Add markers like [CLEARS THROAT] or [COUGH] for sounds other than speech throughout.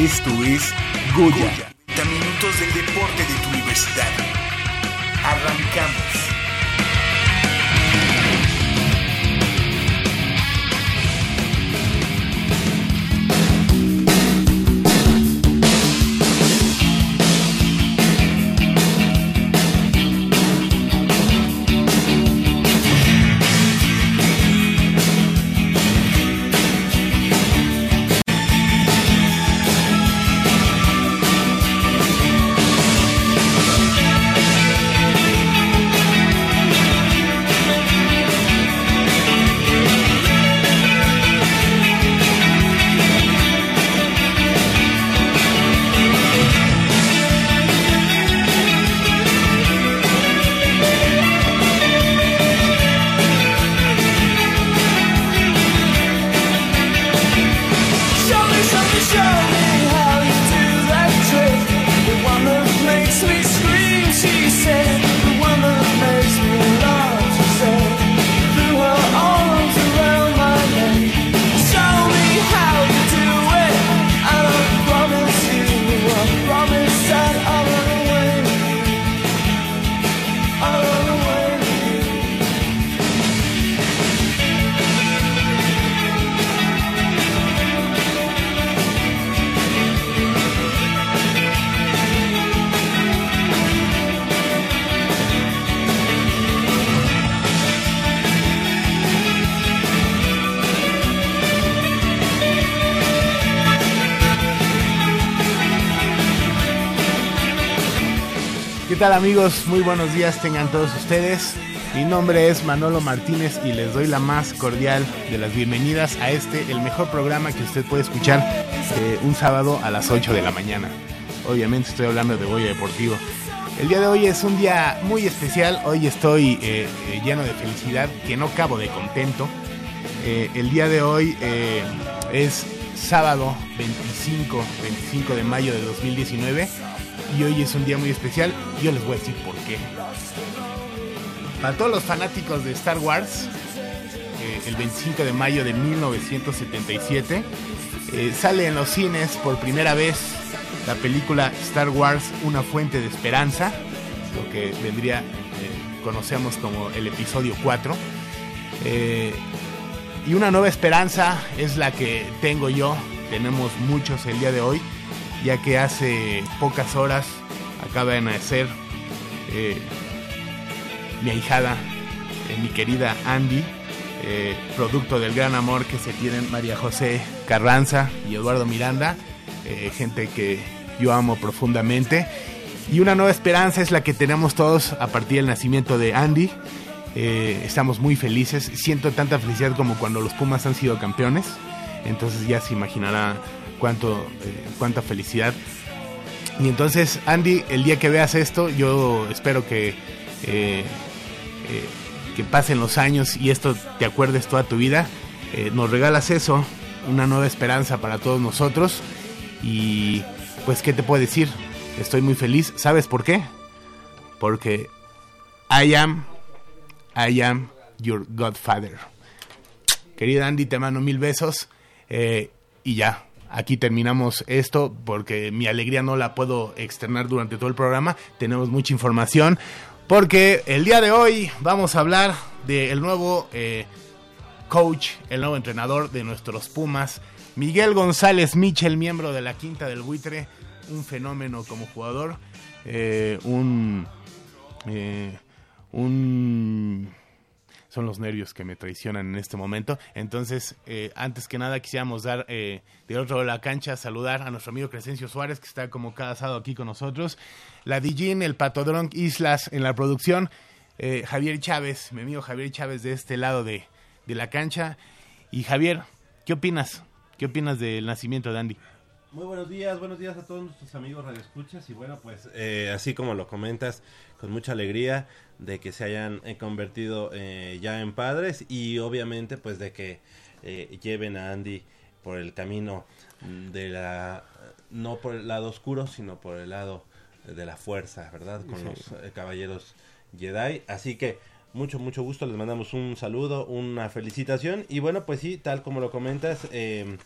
Esto es Goya. 30 minutos del deporte de tu universidad. Arrancamos. Tal amigos? Muy buenos días tengan todos ustedes. Mi nombre es Manolo Martínez y les doy la más cordial de las bienvenidas a este, el mejor programa que usted puede escuchar eh, un sábado a las 8 de la mañana. Obviamente estoy hablando de Goya Deportivo. El día de hoy es un día muy especial, hoy estoy eh, eh, lleno de felicidad, que no cabo de contento. el día de hoy es sábado 25, 25 de mayo de 2019 y hoy es un día muy especial. Yo les voy a decir por qué. Para todos los fanáticos de Star Wars, eh, el 25 de mayo de 1977 eh, sale en los cines por primera vez la película Star Wars Una fuente de esperanza, lo que vendría, eh, conocemos como el episodio 4. y una nueva esperanza es la que tengo yo, tenemos muchos el día de hoy ya que hace pocas horas acaba de nacer eh, mi ahijada, eh, mi querida Andy, eh, producto del gran amor que se tienen María José Carranza y Eduardo Miranda, gente que yo amo profundamente. Y una nueva esperanza es la que tenemos todos a partir del nacimiento de Andy. estamos muy felices, siento tanta felicidad como cuando los Pumas han sido campeones, entonces ya se imaginará cuánto, eh, cuánta felicidad. Y entonces, Andy, el día que veas esto, yo espero que, eh, eh, que pasen los años y esto te acuerdes toda tu vida. nos regalas eso, una nueva esperanza para todos nosotros. Y pues, ¿qué te puedo decir? Estoy muy feliz. ¿Sabes por qué? Porque I am, I am your godfather. Querida Andy, te mando mil besos. y ya, Aquí terminamos esto porque mi alegría no la puedo externar durante todo el programa. Tenemos mucha información porque el día de hoy vamos a hablar del nuevo eh, coach, el nuevo entrenador de nuestros Pumas, Miguel González Michel, miembro de la Quinta del Buitre, un fenómeno como jugador, eh, un, eh, un son los nervios que me traicionan en este momento. Entonces, eh, antes que nada, quisiéramos dar eh, de otro lado de la cancha, saludar a nuestro amigo Crescencio Suárez, que está como cada sábado aquí con nosotros. La Dijin, el Patodrón Islas en la producción. Eh, Javier Chávez, mi amigo Javier Chávez de este lado de, de la cancha. Y Javier, ¿qué opinas? ¿Qué opinas del nacimiento de Andy? Muy buenos días, buenos días a todos nuestros amigos radioescuchas. Y bueno pues eh, así como lo comentas con mucha alegría de que se hayan eh, convertido eh, ya en padres y obviamente pues de que lleven a Andy por el camino de la no por el lado oscuro sino por el lado de la fuerza verdad con los caballeros Jedi. Así que mucho mucho gusto. Les mandamos un saludo una felicitación. Y bueno pues sí tal como lo comentas eh,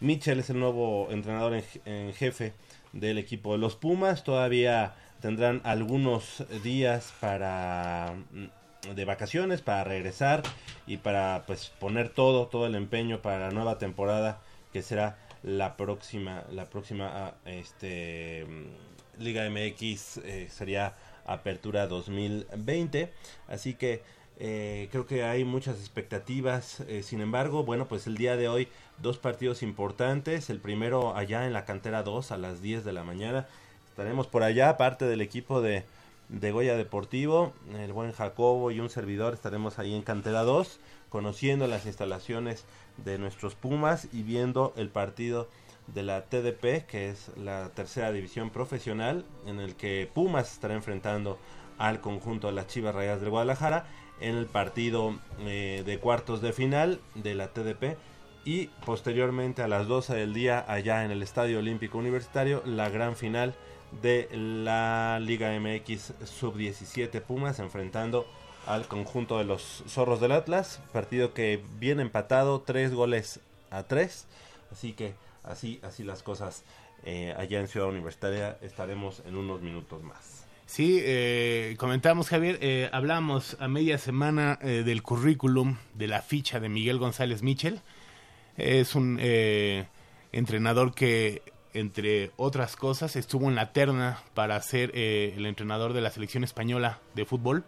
Mitchell es el nuevo entrenador en, jefe del equipo de los Pumas. Todavía tendrán algunos días para mm, de vacaciones para regresar y para pues poner todo todo el empeño para la nueva temporada que será la próxima la próxima ah, este mm, Liga MX eh, sería Apertura 2020 así que eh, creo que hay muchas expectativas. Eh, sin embargo, bueno, pues el día de hoy dos partidos importantes. El primero allá en la cantera 2 a las 10 de la mañana. Estaremos por allá, parte del equipo de, de Goya Deportivo. El buen Jacobo y un servidor estaremos ahí en cantera 2, conociendo las instalaciones de nuestros Pumas y viendo el partido de la TDP, que es la tercera división profesional, en el que Pumas estará enfrentando al conjunto de las Chivas Rayas del Guadalajara en el partido eh, de cuartos de final de la TDP y posteriormente a las 12 del día allá en el Estadio Olímpico Universitario la gran final de la Liga MX Sub-17 Pumas enfrentando al conjunto de los Zorros del Atlas, partido que viene empatado, tres goles a tres, así que así, así las cosas eh, allá en Ciudad Universitaria estaremos en unos minutos más. Sí, eh, comentamos Javier, eh, hablamos a media semana eh, del currículum de la ficha de Miguel González Michel. Es un eh, entrenador que, entre otras cosas, estuvo en la terna para ser el entrenador de la selección española de fútbol.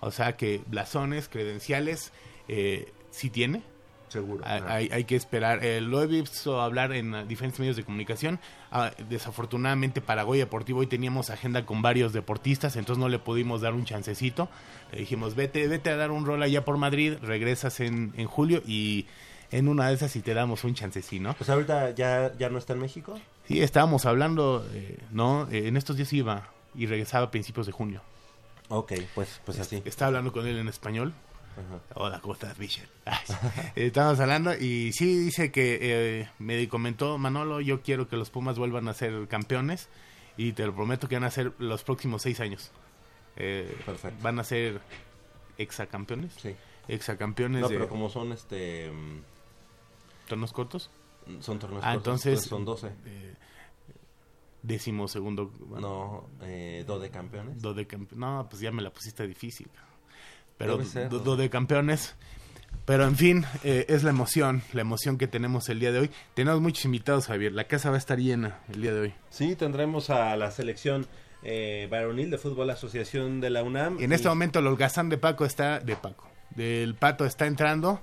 O sea que blasones, credenciales, sí tiene. Seguro. Hay, que esperar. Eh, lo he visto hablar en diferentes medios de comunicación. Ah, desafortunadamente para Goya Deportivo hoy teníamos agenda con varios deportistas, entonces no le pudimos dar un chancecito. Le dijimos, vete, vete a dar un rol allá por Madrid, regresas en, en julio y en una de esas sí te damos un chancecito. Pues ahorita ya, ya no está en México. Sí, estábamos hablando, eh, ¿no? Eh, en estos días iba y regresaba a principios de junio. Ok, pues, pues así. Estaba hablando con él en español. Hola, ¿cómo estás, [LAUGHS] Estamos hablando y sí dice que eh, me comentó Manolo, yo quiero que los Pumas vuelvan a ser campeones y te lo prometo que van a ser los próximos seis años. Eh, Perfecto. Van a ser exacampeones. Sí. Exacampeones. No, pero como son este... Mm, ¿Tornos cortos? Son torneos ah, cortos. entonces... son 12. Eh, décimo segundo. no, eh, do de campeones. Do de no, pues ya me la pusiste difícil pero dudo de campeones. Pero en fin, eh, es la emoción, la emoción que tenemos el día de hoy. Tenemos muchos invitados, Javier. La casa va a estar llena el día de hoy. Sí, tendremos a la selección eh, varonil de fútbol asociación de la UNAM. Y en este momento el holgazán de Paco está, de Paco, del Pato está entrando.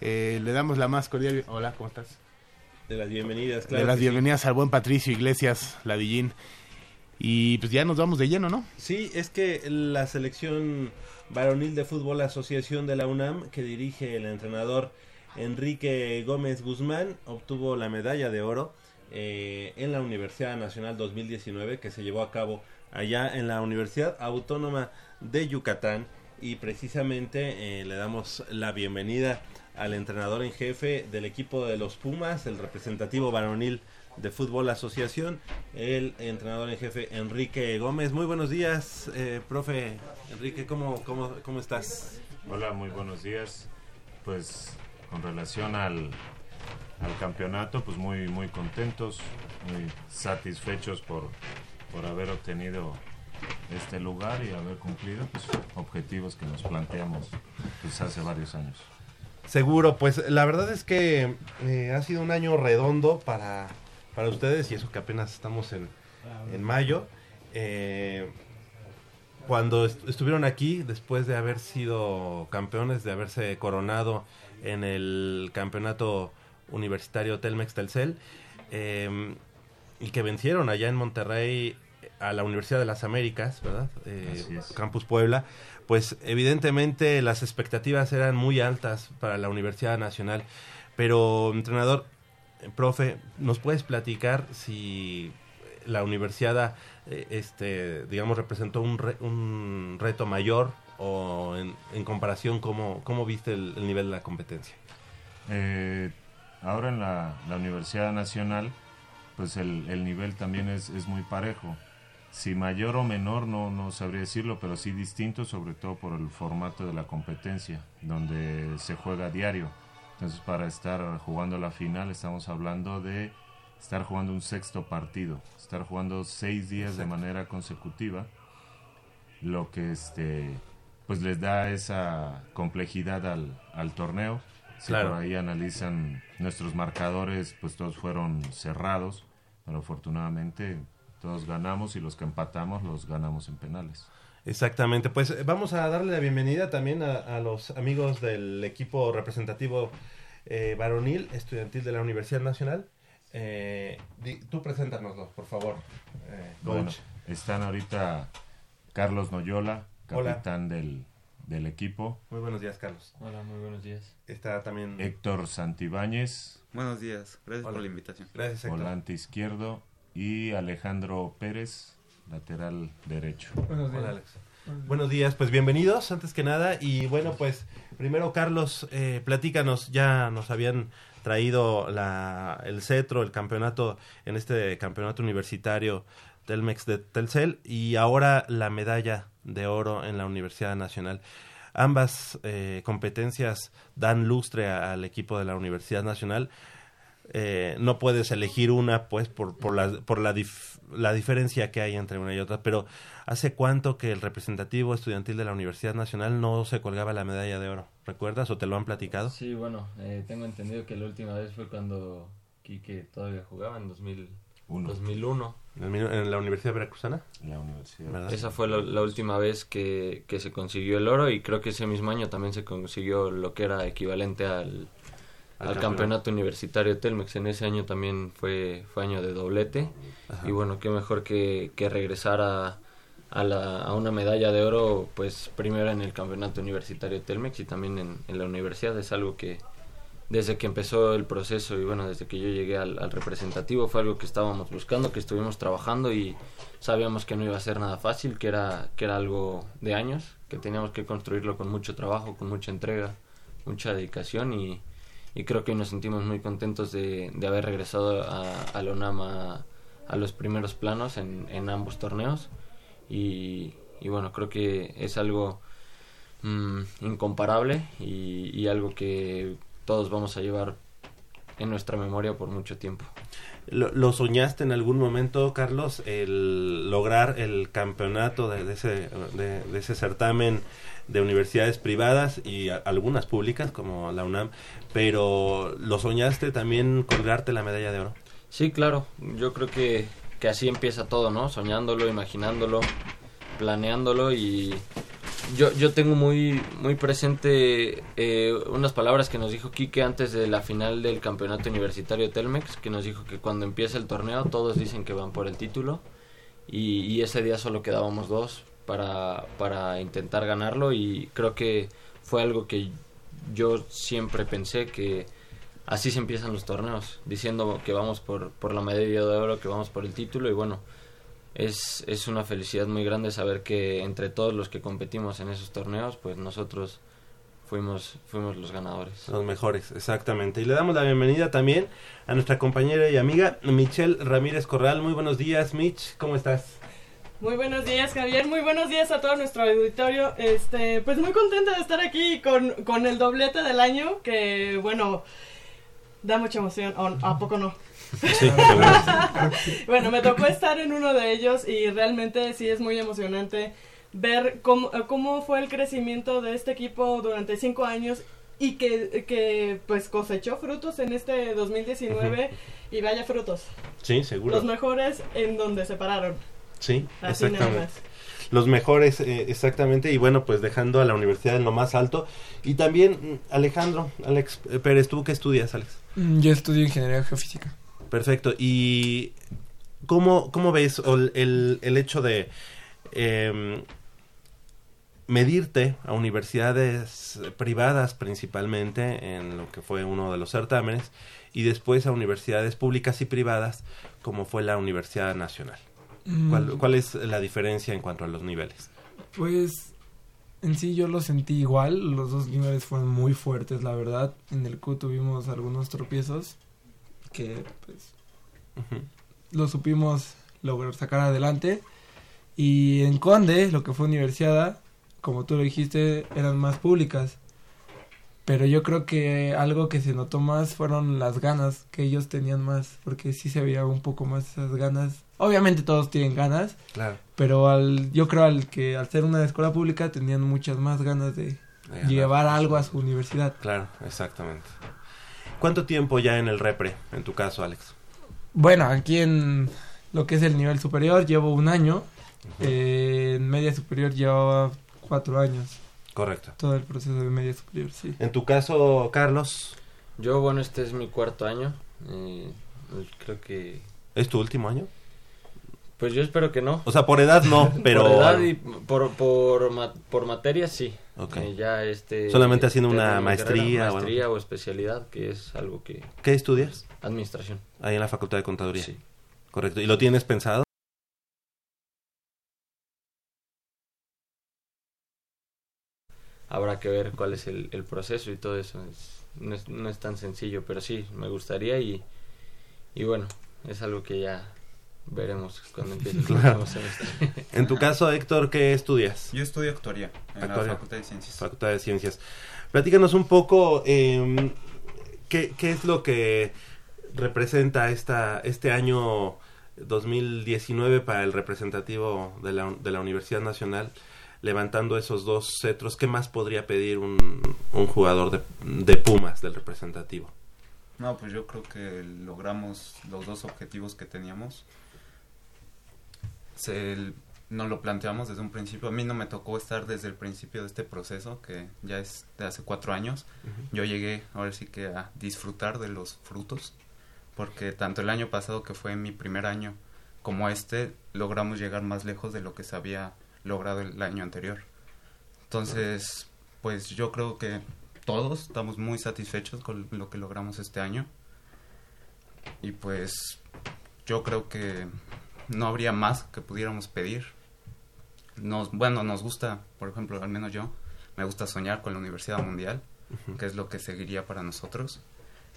Eh, le damos la más cordial. Hola, ¿cómo estás? De las bienvenidas, claro. De las bienvenidas al buen Patricio Iglesias Ladillín. Y pues ya nos vamos de lleno, ¿no? Sí, es que la selección varonil de fútbol asociación de la UNAM que dirige el entrenador Enrique Gómez Guzmán obtuvo la medalla de oro eh, en la Universidad Nacional 2019 que se llevó a cabo allá en la Universidad Autónoma de Yucatán y precisamente eh, le damos la bienvenida al entrenador en jefe del equipo de los Pumas, el representativo varonil de Fútbol Asociación, el entrenador en jefe Enrique Gómez. Muy buenos días, eh, profe Enrique, ¿cómo, cómo, ¿cómo estás? Hola, muy buenos días. Pues con relación al, al campeonato, pues muy, muy contentos, muy satisfechos por, por haber obtenido este lugar y haber cumplido pues, objetivos que nos planteamos pues, hace varios años. Seguro, pues la verdad es que eh, ha sido un año redondo para, para ustedes y eso que apenas estamos en, en mayo. Eh, cuando estuvieron aquí, después de haber sido campeones, de haberse coronado en el campeonato universitario Telmex Telcel, eh, y que vencieron allá en Monterrey a la Universidad de las Américas, ¿verdad? Eh, Campus Puebla, pues evidentemente las expectativas eran muy altas para la Universidad Nacional, pero entrenador, profe, ¿nos puedes platicar si la universidad, eh, este, digamos, representó un, re- un reto mayor o en, comparación, ¿cómo, cómo viste el, el nivel de la competencia? Eh, ahora en la, Universidad Nacional, pues el, el nivel también es, es muy parejo. Si mayor o menor, no, no sabría decirlo, pero sí distinto, sobre todo por el formato de la competencia, donde se juega a diario. Entonces, para estar jugando la final, estamos hablando de estar jugando un sexto partido, estar jugando seis días de manera consecutiva, lo que este pues les da esa complejidad al, al torneo. Si Claro. por ahí analizan nuestros marcadores, pues todos fueron cerrados, pero afortunadamente todos ganamos y los que empatamos los ganamos en penales. Exactamente, pues eh, vamos a darle la bienvenida también a, a los amigos del equipo representativo eh, varonil estudiantil de la Universidad Nacional. Eh, di- tú preséntanoslo, por favor, eh, coach. Bueno, están ahorita Carlos Noyola, capitán del, del equipo, Muy buenos días, Carlos. Hola, muy buenos días. Está también... Héctor Santibáñez, Buenos días, gracias Hola. por la invitación. Gracias, Héctor. volante izquierdo, y Alejandro Pérez, lateral derecho. Hola, Alex. Buenos días, pues bienvenidos antes que nada. Y bueno pues primero Carlos eh, platícanos. Ya nos habían traído la, el cetro el campeonato en este campeonato universitario Telmex de Telcel y ahora la medalla de oro en la Universidad Nacional. Ambas eh, competencias dan lustre al equipo de la Universidad Nacional eh, no puedes elegir una pues por, por, la, por la, dif- la diferencia que hay entre una y otra, pero ¿hace cuánto que el representativo estudiantil de la Universidad Nacional no se colgaba la medalla de oro? ¿Recuerdas o te lo han platicado? Sí, bueno, eh, tengo entendido que la última vez fue cuando Quique todavía jugaba en 2000, Uno, 2001. En, la Universidad Veracruzana, la universidad. ¿verdad? Esa fue la, la última vez que, que se consiguió el oro y creo que ese mismo año también se consiguió lo que era equivalente al, Al campeonato. campeonato universitario Telmex. En ese año también fue, fue año de doblete. Ajá. Y bueno, qué mejor que, que regresar a, a, la, a una medalla de oro, pues primero en el campeonato universitario Telmex y también en, en la universidad. Es algo que desde que empezó el proceso y bueno, desde que yo llegué al, al representativo fue algo que estábamos buscando, que estuvimos trabajando y sabíamos que no iba a ser nada fácil, que era, que era algo de años, que teníamos que construirlo con mucho trabajo, con mucha entrega, mucha dedicación y, y creo que nos sentimos muy contentos de, de haber regresado a, a la UNAM a, los primeros planos en, en ambos torneos y, bueno, creo que es algo mm, incomparable y, algo que todos vamos a llevar en nuestra memoria por mucho tiempo. ¿Lo, soñaste en algún momento, Carlos, el lograr el campeonato de, ese, de ese certamen de universidades privadas y algunas públicas como la UNAM, pero ¿lo soñaste también colgarte la medalla de oro? Sí, claro, yo creo que, que así empieza todo, ¿no? Soñándolo, imaginándolo, planeándolo y yo, yo tengo muy, muy presente eh, unas palabras que nos dijo Quique antes de la final del campeonato universitario Telmex, que nos dijo que cuando empieza el torneo todos dicen que van por el título y ese día solo quedábamos dos para, para intentar ganarlo y creo que fue algo que yo siempre pensé que así se empiezan los torneos, diciendo que vamos por, por la medalla de oro, que vamos por el título y bueno, es, es una felicidad muy grande saber que entre todos los que competimos en esos torneos, pues nosotros fuimos, fuimos los ganadores. Los mejores, exactamente. Y le damos la bienvenida también a nuestra compañera y amiga Michelle Ramírez Corral. Muy buenos días, Mitch, ¿cómo estás? Muy buenos días, Javier. Muy buenos días a todo nuestro auditorio. Este, pues muy contenta de estar aquí con, con el doblete del año, que bueno, da mucha emoción. ¿O ¿A poco no? Sí, [LAUGHS] Bueno, me tocó estar en uno de ellos y realmente sí es muy emocionante ver cómo, cómo fue el crecimiento de este equipo durante cinco años y que, que pues cosechó frutos en este 2019 y vaya frutos. sí, seguro. Los mejores en donde se pararon. Sí, Así nada exactamente. más. Los mejores, eh, exactamente. Y bueno, pues dejando a la universidad en lo más alto. Y también, mm, Alejandro, Alex eh, Pérez, ¿tú qué estudias, Alex? Mm, Yo estudio ingeniería geofísica. Perfecto. ¿Y cómo, cómo ves el, el, el hecho de... em, medirte a universidades privadas principalmente en lo que fue uno de los certámenes y después a universidades públicas y privadas como fue la Universidad Nacional. ¿Cuál, Mm, cuál es la diferencia en cuanto a los niveles? Pues en sí yo lo sentí igual, los dos niveles fueron muy fuertes, la verdad. En el Q tuvimos algunos tropiezos que pues Ujú. lo supimos lograr sacar adelante. Y en Conde, lo que fue universidad, como tú lo dijiste, eran más públicas. Pero yo creo que algo que se notó más fueron las ganas que ellos tenían más, porque sí se veía un poco más esas ganas. Obviamente todos tienen ganas, Claro. pero al, yo creo al que al ser una escuela pública tenían muchas más ganas de llevar algo a su universidad. Claro, exactamente. ¿Cuánto tiempo ya en el repre, en tu caso, Alex? Bueno, aquí en lo que es el nivel superior llevo un año, eh, en media superior llevaba cuatro años, Correcto. todo el proceso de media superior, sí. En tu caso, Carlos, Yo, bueno, este es mi cuarto año. eh, creo que... ¿es tu último año? Pues yo espero que no. O sea, por edad no, [LAUGHS] pero... Por edad y por, por, ma- por materia sí. Ok. Eh, ya este... Solamente haciendo una maestría o carrera, maestría o especialidad, que es algo que... ¿Qué estudias? Administración. Ahí en la Facultad de Contaduría. Sí. Correcto. ¿Y lo tienes pensado? Habrá que ver cuál es el, el proceso y todo eso. Es- no, es, no es tan sencillo, pero sí, me gustaría y, y bueno, es algo que ya veremos cuando [LAUGHS] empiece el Claro. semestre. En tu caso, Héctor, ¿qué estudias? Yo estudio actuaría en Actuaría. la Facultad de Ciencias. Facultad de Ciencias. Platícanos un poco eh, ¿qué, qué es lo que representa esta, este año 2019 para el representativo de la, de la Universidad Nacional, levantando esos dos cetros. ¿Qué más podría pedir un, un jugador de, de Pumas del representativo? No, pues yo creo que logramos los dos objetivos que teníamos. Se, nos lo planteamos desde un principio. A mí no me tocó estar desde el principio de este proceso, que ya es de hace cuatro años. Yo llegué ahora sí que a disfrutar de los frutos, porque tanto el año pasado, que fue mi primer año, como este, logramos llegar más lejos de lo que se había logrado el año anterior. Entonces, pues yo creo que todos estamos muy satisfechos con lo que logramos este año. Y pues yo creo que no habría más que pudiéramos pedir. Nos, bueno, nos gusta, por ejemplo, al menos yo, me gusta soñar con la Universidad Mundial, que es lo que seguiría para nosotros.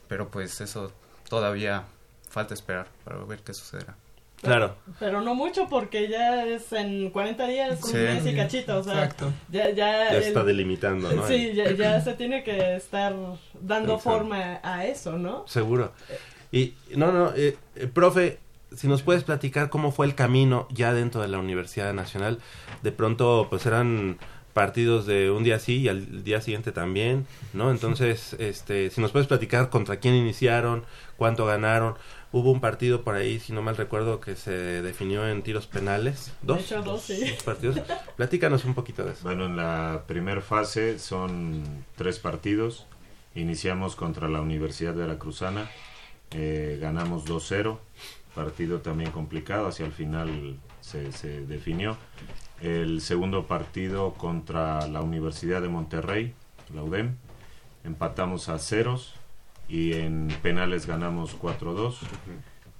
Pero pues eso todavía falta esperar para ver qué sucederá. Claro. Pero no mucho porque ya es en 40 días, un Sí. mes y cachito, o sea, Exacto. ya, ya, Ya el- está delimitando, ¿no? Sí, ya, ya se tiene que estar dando Exacto. forma a eso, ¿no? Seguro. Y, no, no, eh, eh, profe, si nos puedes platicar cómo fue el camino ya dentro de la Universidad Nacional. De pronto, pues eran partidos de un día sí y al día siguiente también, ¿no? Entonces, este, si nos puedes platicar contra quién iniciaron, cuánto ganaron. Hubo un partido por ahí, si no mal recuerdo, que se definió en tiros penales. ¿Dos? De hecho, dos, sí. Dos partidos. Platícanos un poquito de eso. Bueno, en la primera fase son tres partidos. Iniciamos contra la Universidad Veracruzana, eh, ganamos 2-0, partido también complicado, hacia el final se, se definió. El segundo partido contra la Universidad de Monterrey, la UDEM, empatamos a ceros y en penales ganamos 4-2.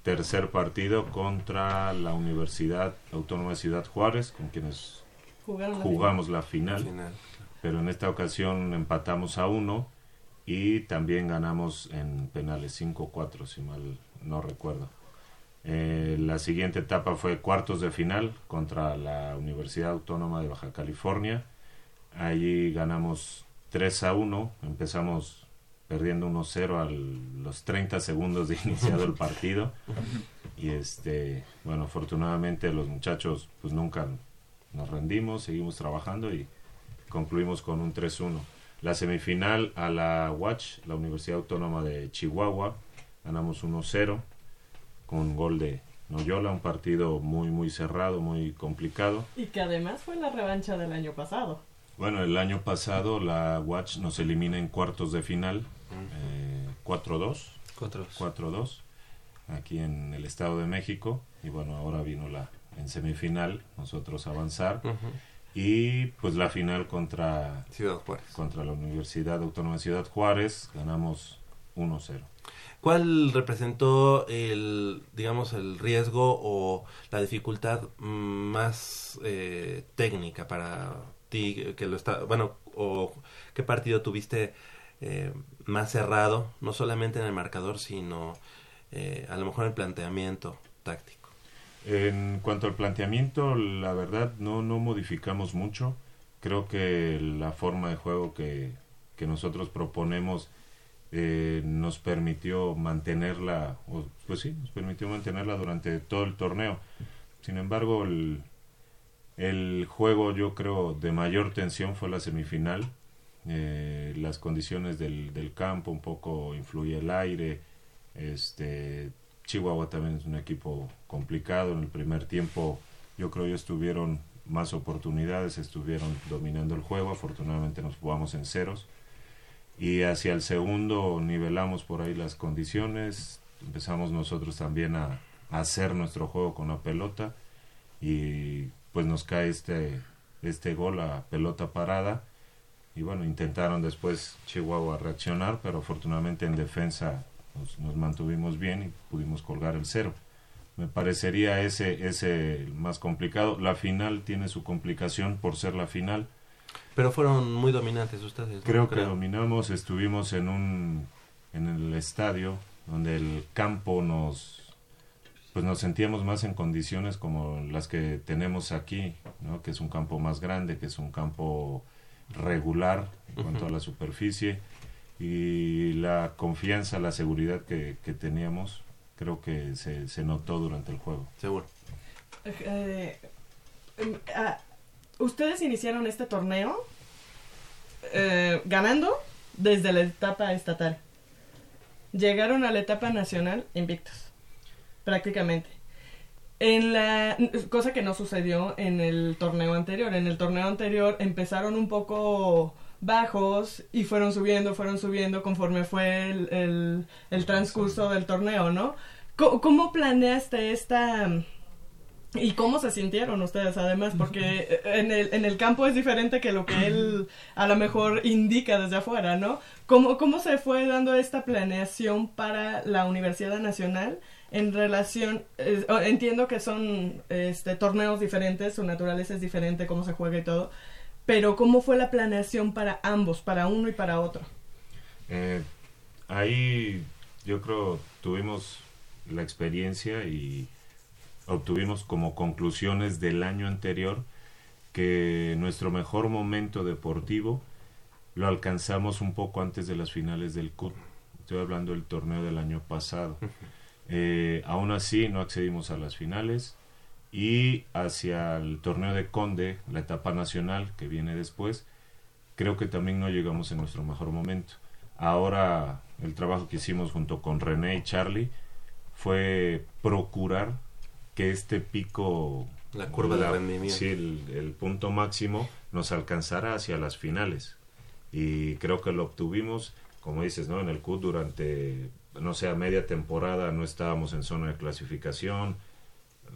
Tercer partido contra la Universidad Autónoma de Ciudad Juárez, con quienes jugamos la final, Al final. pero en esta ocasión empatamos a uno y también ganamos en penales 5-4, si mal no recuerdo. Eh, la siguiente etapa fue cuartos de final contra la Universidad Autónoma de Baja California. Allí ganamos 3 a 1, empezamos perdiendo 1-0 a los 30 segundos de iniciado el partido. Y este, bueno, afortunadamente los muchachos pues nunca nos rendimos, seguimos trabajando y concluimos con un 3-1. La semifinal a la Watch, la Universidad Autónoma de Chihuahua, ganamos 1-0 con gol de Noyola, un partido muy muy cerrado, muy complicado. Y que además fue la revancha del año pasado. Bueno, el año pasado la Watch nos elimina en cuartos de final, eh, 4-2. Cuatro. 4-2 aquí en el Estado de México y bueno ahora vino la en semifinal nosotros avanzar Ujú. Y pues la final contra Ciudad Juárez. contra la Universidad Autónoma de Ciudad Juárez ganamos 1-0. ¿Cuál representó el, digamos, el riesgo o la dificultad más eh, técnica para ti que lo está, bueno, o qué partido tuviste eh, más cerrado, no solamente en el marcador, sino eh, a lo mejor en el planteamiento táctico? En cuanto al planteamiento, la verdad no, no modificamos mucho. Creo que la forma de juego que, que nosotros proponemos eh, nos permitió mantenerla, pues sí, nos permitió mantenerla durante todo el torneo. Sin embargo, el, juego yo creo de mayor tensión fue la semifinal. Eh, las condiciones del, del campo, un poco influye el aire. Este, Chihuahua también es un equipo complicado. En el primer tiempo yo creo que estuvieron más oportunidades, estuvieron dominando el juego. Afortunadamente nos jugamos en ceros. Y hacia el segundo nivelamos por ahí las condiciones. Empezamos nosotros también a, hacer nuestro juego con la pelota. Y pues nos cae este, este gol a pelota parada. Y bueno, intentaron después Chihuahua reaccionar, pero afortunadamente en defensa nos, nos mantuvimos bien y pudimos colgar el cero. Me parecería ese, ese más complicado. La final tiene su complicación por ser la final. Pero fueron muy dominantes ustedes. ¿no? Creo que dominamos, estuvimos en un en el estadio donde el campo nos pues nos sentíamos más en condiciones como las que tenemos aquí, ¿no? que es un campo más grande, que es un campo regular en cuanto a la superficie y la confianza, la seguridad que, que teníamos, creo que se, se notó durante el juego. Seguro. Eh, em, ah, Ustedes iniciaron este torneo eh, ganando desde la etapa estatal. Llegaron a la etapa nacional invictos, prácticamente. En la cosa que no sucedió en el torneo anterior. En el torneo anterior empezaron un poco bajos y fueron subiendo, fueron subiendo conforme fue el, el, transcurso del torneo, ¿no? ¿Cómo, cómo planeaste esta ¿Y cómo se sintieron ustedes además? Porque en el, en el campo es diferente que lo que él a lo mejor indica desde afuera, ¿no? ¿Cómo, cómo se fue dando esta planeación para la Universidad Nacional en relación, eh, entiendo que son este, torneos diferentes, su naturaleza es diferente, cómo se juega y todo, pero ¿cómo fue la planeación para ambos, para uno y para otro? Eh, ahí yo creo tuvimos la experiencia y obtuvimos como conclusiones del año anterior que nuestro mejor momento deportivo lo alcanzamos un poco antes de las finales del CUT. Estoy hablando del torneo del año pasado. Eh, aún así no accedimos a las finales y hacia el torneo de Conde, la etapa nacional que viene después, creo que también no llegamos en nuestro mejor momento. Ahora el trabajo que hicimos junto con René y Charlie fue procurar que este pico la curva de rendimiento. sí, el, el, punto máximo nos alcanzara hacia las finales. Y creo que lo obtuvimos como dices no en el CUT durante no sé a media temporada no estábamos en zona de clasificación.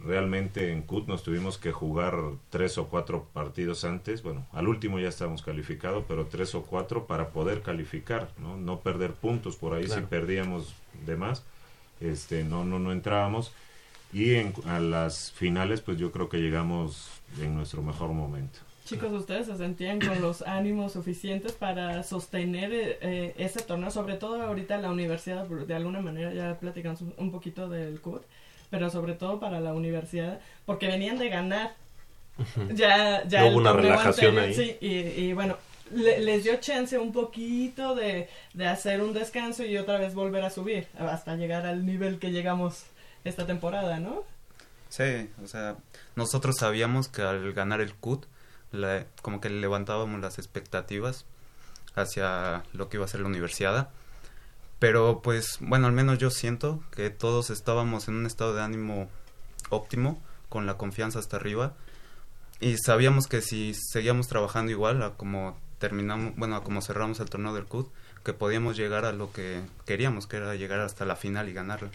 Realmente en CUT nos tuvimos que jugar tres o cuatro partidos antes. Bueno al último ya estábamos calificados pero tres o cuatro para poder calificar no no perder puntos por ahí claro. si perdíamos de más. Este no no no entrábamos y en, a las finales pues yo creo que llegamos en nuestro mejor momento. Chicos, ¿ustedes se sentían con los ánimos suficientes para sostener eh, ese torneo? Sobre todo ahorita la universidad, de alguna manera ya platicamos un poquito del CUT, pero sobre todo para la universidad, porque venían de ganar. Ya, ya no hubo una relajación anterior, ahí. Sí, y, y bueno, le, les dio chance un poquito de, de hacer un descanso y otra vez volver a subir, hasta llegar al nivel que llegamos esta temporada, ¿no? Sí, o sea, nosotros sabíamos que al ganar el CUT, la, como que levantábamos las expectativas hacia lo que iba a ser la universidad. Pero pues, bueno, al menos yo siento que todos estábamos en un estado de ánimo óptimo, con la confianza hasta arriba. Y sabíamos que si seguíamos trabajando igual a como terminamos, bueno, a como cerramos el torneo del CUT, que podíamos llegar a lo que queríamos, que era llegar hasta la final y ganarla.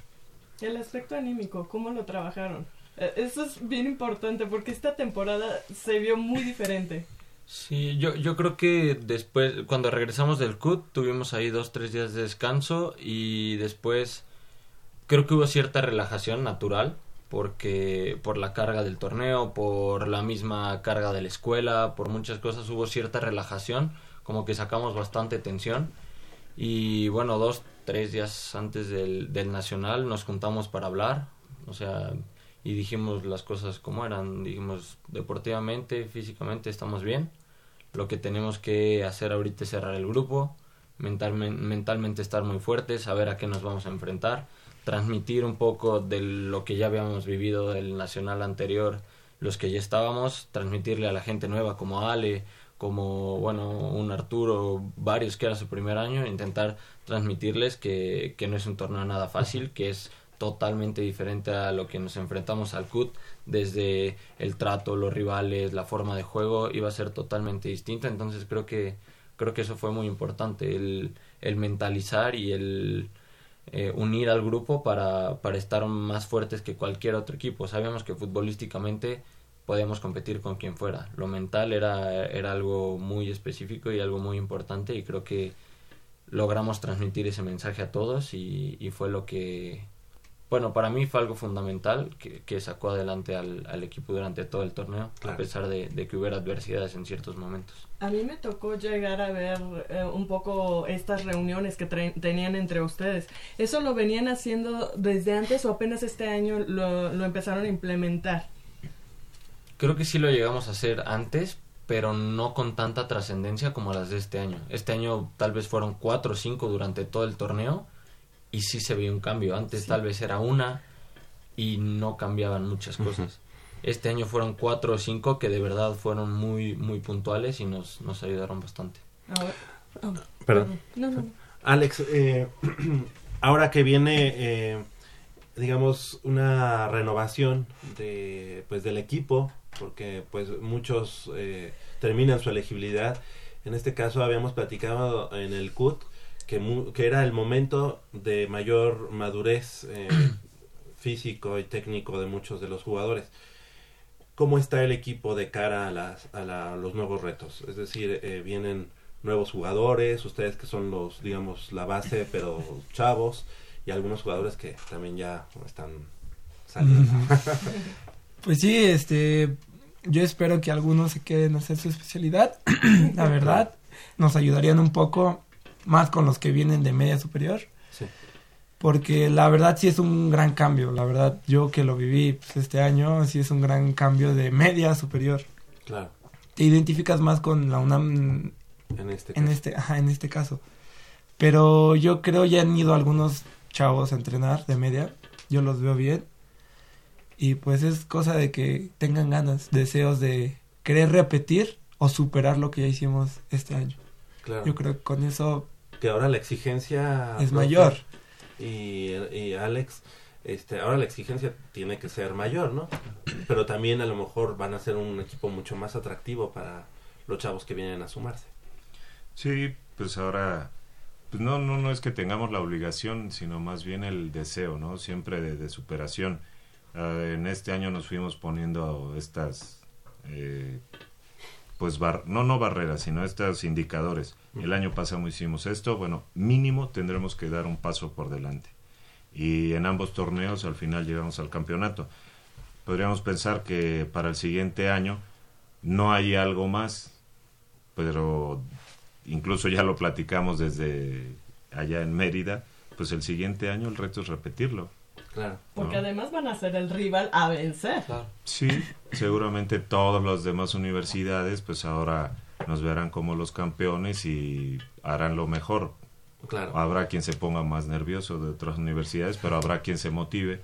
El aspecto anímico, ¿cómo lo trabajaron? Eh, Eso es bien importante porque esta temporada se vio muy diferente. Sí, yo, yo creo que después, cuando regresamos del CUT, tuvimos ahí dos, tres días de descanso y después creo que hubo cierta relajación natural porque por la carga del torneo, por la misma carga de la escuela, por muchas cosas hubo cierta relajación, como que sacamos bastante tensión y bueno, dos, tres días antes del, del Nacional nos juntamos para hablar, o sea, y dijimos las cosas como eran, dijimos deportivamente, físicamente estamos bien, lo que tenemos que hacer ahorita es cerrar el grupo, mentalmen- mentalmente estar muy fuertes, saber a qué nos vamos a enfrentar, transmitir un poco de lo que ya habíamos vivido del nacional anterior, los que ya estábamos, transmitirle a la gente nueva como Ale, como bueno, un Arturo, varios que era su primer año, intentar transmitirles que, que no es un torneo nada fácil, que es totalmente diferente a lo que nos enfrentamos al CUT, desde el trato, los rivales, la forma de juego, iba a ser totalmente distinta, entonces creo que creo que eso fue muy importante, el, el mentalizar y el eh, unir al grupo para, para estar más fuertes que cualquier otro equipo. Sabíamos que futbolísticamente podíamos competir con quien fuera. Lo mental era, era algo muy específico y algo muy importante y creo que logramos transmitir ese mensaje a todos y, y fue lo que, bueno, para mí fue algo fundamental que, que sacó adelante al, al equipo durante todo el torneo, Claro. a pesar de, de que hubiera adversidades en ciertos momentos. A mí me tocó llegar a ver eh, un poco estas reuniones que tenían entre ustedes. ¿Eso lo venían haciendo desde antes o apenas este año lo, lo empezaron a implementar? Creo que sí lo llegamos a hacer antes, pero no con tanta trascendencia como las de este año. Este año tal vez fueron cuatro o cinco durante todo el torneo y sí se veía un cambio. Antes tal vez era una y no cambiaban muchas cosas. Este año fueron cuatro o cinco que de verdad fueron muy muy puntuales y nos, nos ayudaron bastante. Oh, Perdón. No, no. Alex, eh, [CLEARS THROAT] ahora que viene, eh, digamos, una renovación de, pues, del equipo, porque pues muchos eh, terminan su elegibilidad. En este caso habíamos platicado en el CUT que, mu- que era el momento de mayor madurez eh, [CLEARS THROAT] físico y técnico de muchos de los jugadores. ¿Cómo está el equipo de cara a, las, a la- los nuevos retos? Es decir, eh, vienen nuevos jugadores, ustedes que son los, digamos, la base, [LAUGHS] pero chavos, y algunos jugadores que también ya están saliendo. [LAUGHS] Pues sí, este, yo espero que algunos se queden a hacer su especialidad, [CLEARS THROAT] la verdad, nos ayudarían un poco más con los que vienen de media superior, Sí. porque la verdad sí es un gran cambio, la verdad, yo que lo viví pues, este año, sí es un gran cambio de media a superior. Claro, Te identificas más con la UNAM en este en caso. este, ajá, en este caso. Pero yo creo ya han ido algunos chavos a entrenar de media. Yo los veo bien. Y pues es cosa de que tengan ganas, deseos de querer repetir o superar lo que ya hicimos este año. Claro. Yo creo que con eso que ahora la exigencia es mayor. y, y Alex este ahora la exigencia tiene que ser mayor no pero también a lo mejor van a ser un equipo mucho más atractivo para los chavos que vienen a sumarse Sí, pues ahora, pues no, no, no es que tengamos la obligación, sino más bien el deseo, ¿no? Siempre de, de superación. Ah, en este año nos fuimos poniendo estas, eh, pues, bar- no, no barreras, sino estos indicadores. El año pasado hicimos esto, bueno, mínimo tendremos que dar un paso por delante. Y en ambos torneos al final llegamos al campeonato. Podríamos pensar que para el siguiente año no hay algo más, pero incluso ya lo platicamos desde allá en Mérida, pues el siguiente año el reto es repetirlo. Claro Porque No. además van a ser el rival a vencer. Sí, seguramente todas las demás universidades pues ahora nos verán como los campeones y harán lo mejor. claro Habrá quien se ponga más nervioso de otras universidades, pero habrá quien se motive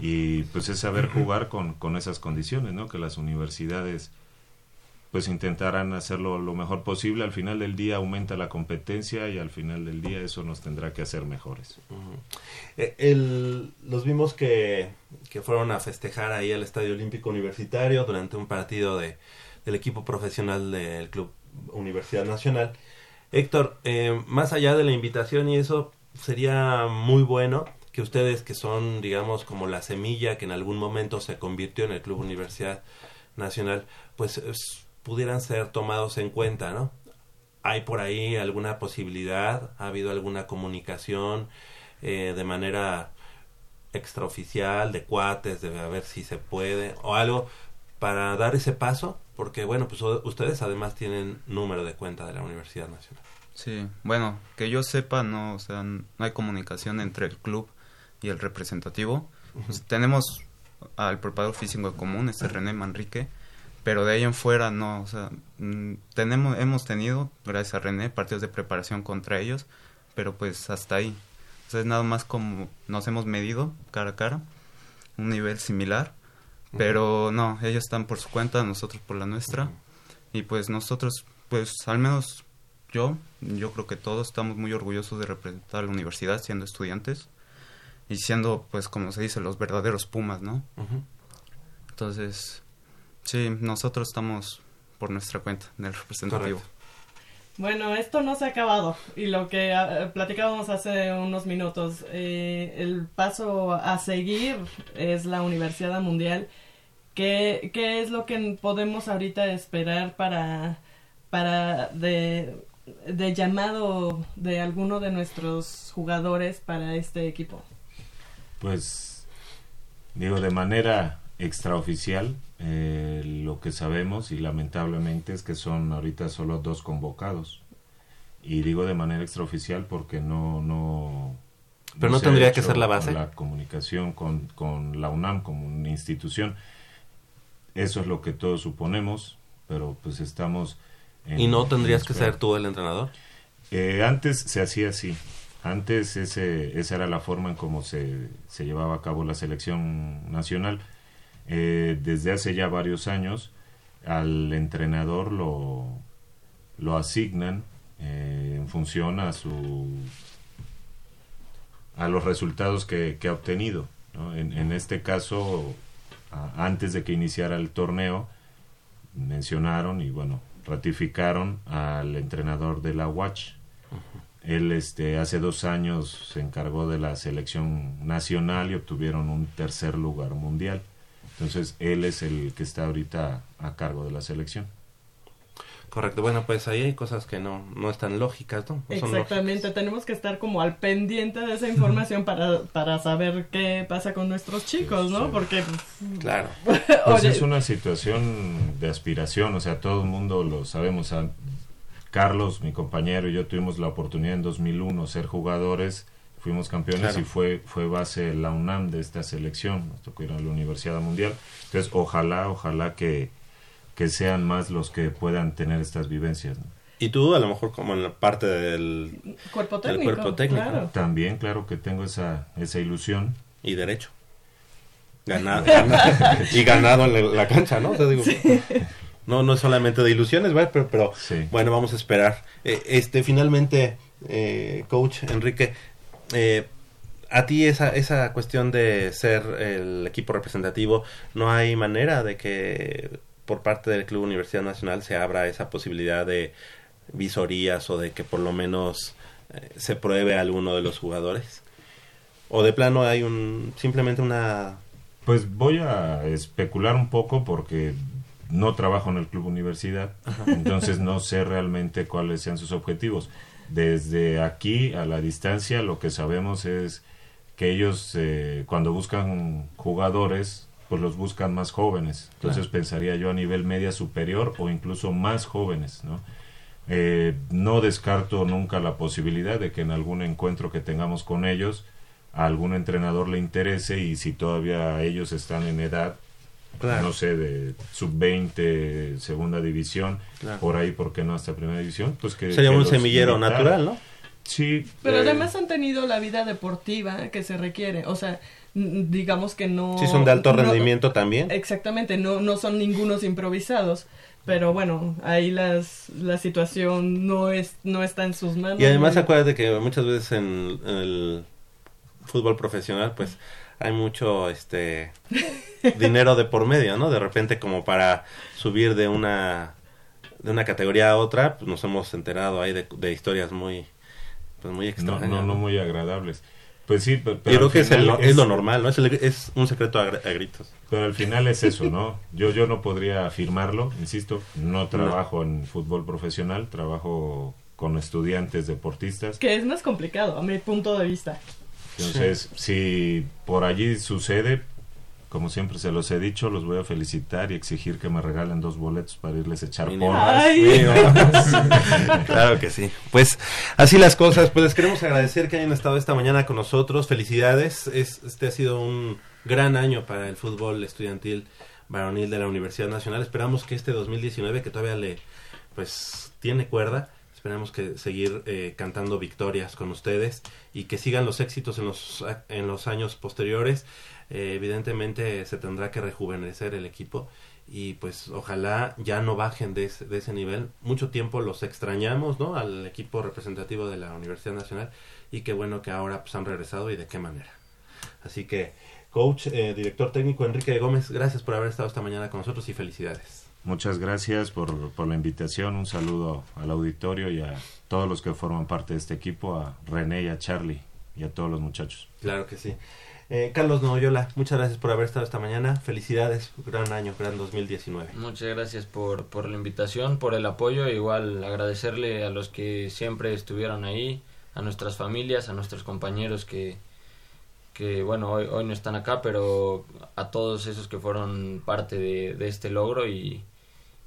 y pues es saber jugar con, con esas condiciones, ¿no? Que las universidades pues intentarán hacerlo lo mejor posible. Al final del día aumenta la competencia y al final del día eso nos tendrá que hacer mejores. Eh, el- los vimos que, que fueron a festejar ahí al Estadio Olímpico Universitario durante un partido de, del equipo profesional del Club Universidad Nacional. Héctor, eh, más allá de la invitación y eso, sería muy bueno que ustedes que son, digamos, como la semilla que en algún momento se convirtió en el Club Universidad Nacional, pues es- pudieran ser tomados en cuenta, ¿no? ¿Hay por ahí alguna posibilidad? ¿Ha habido alguna comunicación eh, de manera extraoficial, de cuates, de a ver si se puede, o algo para dar ese paso? Porque, bueno, pues ustedes además tienen número de cuenta de la Universidad Nacional. Sí, bueno, que yo sepa, no, o sea, no hay comunicación entre el club y el representativo. Pues, tenemos al preparador físico común, este René Manrique, pero de ahí en fuera no, o sea, mm, tenemos, hemos tenido, gracias a René, partidos de preparación contra ellos, pero pues hasta ahí. O sea, es nada más como nos hemos medido cara a cara, un nivel similar, pero no, ellos están por su cuenta, nosotros por la nuestra, y pues nosotros, pues al menos yo, yo creo que todos estamos muy orgullosos de representar a la universidad siendo estudiantes y siendo, pues como se dice, los verdaderos Pumas, ¿no? Ujú. Entonces, sí, nosotros estamos por nuestra cuenta en el representativo. Correcto. Bueno, esto no se ha acabado y lo que ah, platicábamos hace unos minutos, eh, el paso a seguir es la Universidad Mundial. ¿Qué, qué es lo que podemos ahorita esperar para, para de, de llamado de alguno de nuestros jugadores para este equipo? Pues, digo, de manera extraoficial, eh, lo que sabemos y lamentablemente es que son ahorita solo dos convocados. Y digo de manera extraoficial porque no... no Pero no tendría que ser la con base. La comunicación con, con la UNAM como una institución. Eso es lo que todos suponemos, pero pues estamos... en- ¿Y no tendrías en que ser tú el entrenador? Eh, antes se hacía así. Antes ese, esa era la forma en cómo se, se llevaba a cabo la selección nacional. Eh, desde hace ya varios años al entrenador lo, lo asignan eh, en función a su a los resultados que, que ha obtenido. ¿no? En, en este caso, a- antes de que iniciara el torneo, mencionaron y bueno, ratificaron al entrenador de la Watch. Él este, hace dos años se encargó de la selección nacional y obtuvieron un tercer lugar mundial. Entonces, él es el que está ahorita a cargo de la selección. Correcto, bueno, pues ahí hay cosas que no, no están lógicas, ¿no? No son Exactamente, tenemos que estar como al pendiente de esa información para, para saber qué pasa con nuestros chicos, ¿no? Sí. Porque... Claro. [LAUGHS] Pues Oye, es una situación de aspiración, o sea, todo el mundo lo sabemos. a- Carlos, mi compañero y yo tuvimos la oportunidad en 2001 ser jugadores, fuimos campeones Claro. y fue fue base la UNAM de esta selección, nos tocó ir a la Universidad Mundial. Entonces, ojalá, ojalá que, que sean más los que puedan tener estas vivencias. ¿no? Y tú, a lo mejor, como en la parte del. cuerpo del técnico. cuerpo técnico. claro. También, claro que tengo esa, esa ilusión. y derecho. Ganado, ganado- [LAUGHS] [LAUGHS] y ganado en la, la cancha, ¿no? O sea, digo, no, no es solamente de ilusiones, ¿vale? Pero, pero Sí. bueno, vamos a esperar. Eh, este, finalmente, eh, coach Enrique, eh, a ti esa, esa cuestión de ser el equipo representativo, ¿no hay manera de que por parte del Club Universidad Nacional se abra esa posibilidad de visorías o de que por lo menos eh, se pruebe a alguno de los jugadores? ¿O de plano hay un simplemente una Pues voy a especular un poco porque no trabajo en el club universidad, entonces no sé realmente cuáles sean sus objetivos. Desde aquí a la distancia lo que sabemos es que ellos eh, cuando buscan jugadores pues los buscan más jóvenes. Entonces pensaría yo a nivel media superior o incluso más jóvenes, ¿no? Eh, no descarto nunca la posibilidad de que en algún encuentro que tengamos con ellos a algún entrenador le interese y si todavía ellos están en edad, Claro. no sé, de sub-20, segunda división, Claro. por ahí, ¿por qué no hasta primera división? Pues que, sería que un semillero natural, ¿no? Sí. Pero eh, además han tenido la vida deportiva que se requiere. O sea, n- digamos que no... Sí son de alto no- rendimiento también. Exactamente, no, no son ningunos improvisados. Pero bueno, ahí las, la situación no, es, no está en sus manos. Y además acuérdate que muchas veces en, en el fútbol profesional pues hay mucho este dinero de por medio, ¿no? De repente como para subir de una de una categoría a otra, pues nos hemos enterado ahí de, de historias muy pues muy extrañas. no, no ¿no? muy agradables. Pues sí, pero creo que es, el- final es lo normal, ¿no? Es, el- es un secreto a gritos. Pero al final es eso, ¿no? Yo, yo no podría afirmarlo, insisto, no trabajo en fútbol profesional, trabajo con estudiantes deportistas. Que es más complicado, a mi punto de vista. Entonces, si por allí sucede, como siempre se los he dicho, los voy a felicitar y exigir que me regalen dos boletos para irles a echar porras. [LAUGHS] Claro que sí. Pues así las cosas. Pues les queremos agradecer que hayan estado esta mañana con nosotros. Felicidades. Es, este ha sido un gran año para el fútbol estudiantil varonil de la Universidad Nacional. Esperamos que este 2019, que todavía le pues tiene cuerda, esperamos que seguir eh, cantando victorias con ustedes y que sigan los éxitos en los en los años posteriores. Eh, evidentemente se tendrá que rejuvenecer el equipo y pues ojalá ya no bajen de ese, de ese nivel. Mucho tiempo los extrañamos, ¿no? Al equipo representativo de la Universidad Nacional y qué bueno que ahora pues han regresado y de qué manera. Así que, coach, eh, director técnico Enrique Gómez, gracias por haber estado esta mañana con nosotros y felicidades. Muchas gracias por, por la invitación, un saludo al auditorio y a todos los que forman parte de este equipo, a René y a Charlie y a todos los muchachos. Claro que sí. Eh, Carlos Noyola, muchas gracias por haber estado esta mañana. Felicidades, gran año, gran 2019. Muchas gracias por, por la invitación, por el apoyo. Igual agradecerle a los que siempre estuvieron ahí, a nuestras familias, a nuestros compañeros que, que bueno, hoy, hoy no están acá, pero a todos esos que fueron parte de, de este logro y,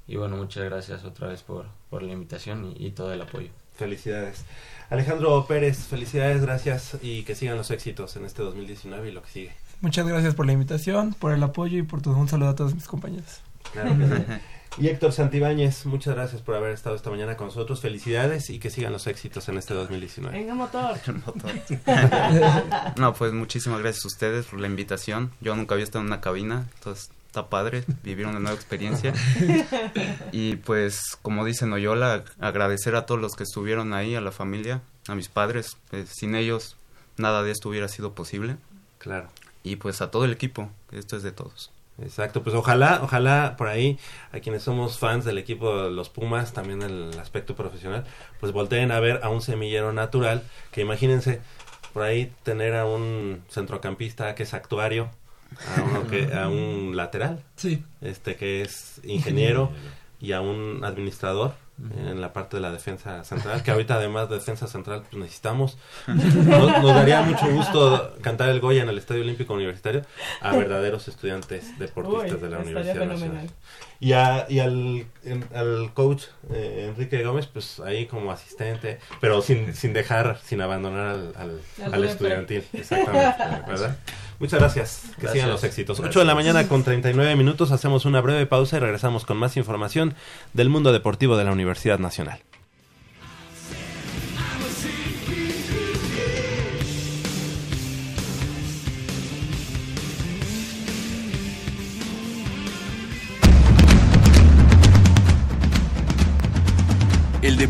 y bueno, muchas gracias otra vez por, por la invitación y, y todo el apoyo. Felicidades. Alejandro Pérez, felicidades, gracias y que sigan los éxitos en este 2019 y lo que sigue. Muchas gracias por la invitación, por el apoyo y por todo. Un saludo a todos mis compañeros. Claro que sí. [LAUGHS] Y Héctor Santibáñez, muchas gracias por haber estado esta mañana con nosotros. Felicidades y que sigan los éxitos en este 2019. Venga, motor. El [LAUGHS] motor. [LAUGHS] no, pues muchísimas gracias a ustedes por la invitación. Yo nunca había estado en una cabina, entonces está padre vivir una nueva experiencia. [LAUGHS] Y pues, como dice Noyola, agradecer a todos los que estuvieron ahí, a la familia, a mis padres. Pues, sin ellos, nada de esto hubiera sido posible. Claro. Y pues a todo el equipo, esto es de todos. Exacto, pues ojalá, ojalá por ahí a quienes somos fans del equipo de los Pumas, también el aspecto profesional, pues volteen a ver a un semillero natural, que imagínense por ahí tener a un centrocampista que es actuario, a, uno que, a un lateral, Sí. este que es ingeniero y a un administrador en la parte de la defensa central, que ahorita además de defensa central pues necesitamos. Nos, nos daría mucho gusto cantar el Goya en el Estadio Olímpico Universitario a [LAUGHS] verdaderos estudiantes deportistas Uy, de la Universidad fenomenal. Nacional. Y, a- y al, en- al coach eh, Enrique Gómez, pues ahí como asistente, pero sin, sin dejar, sin abandonar al, al, estudiantil. Exactamente, [LAUGHS] ¿verdad? Muchas gracias. Que Gracias. sigan los éxitos. 8 Gracias. de la mañana con 39 minutos. Hacemos una breve pausa y regresamos con más información del mundo deportivo de la Universidad Nacional.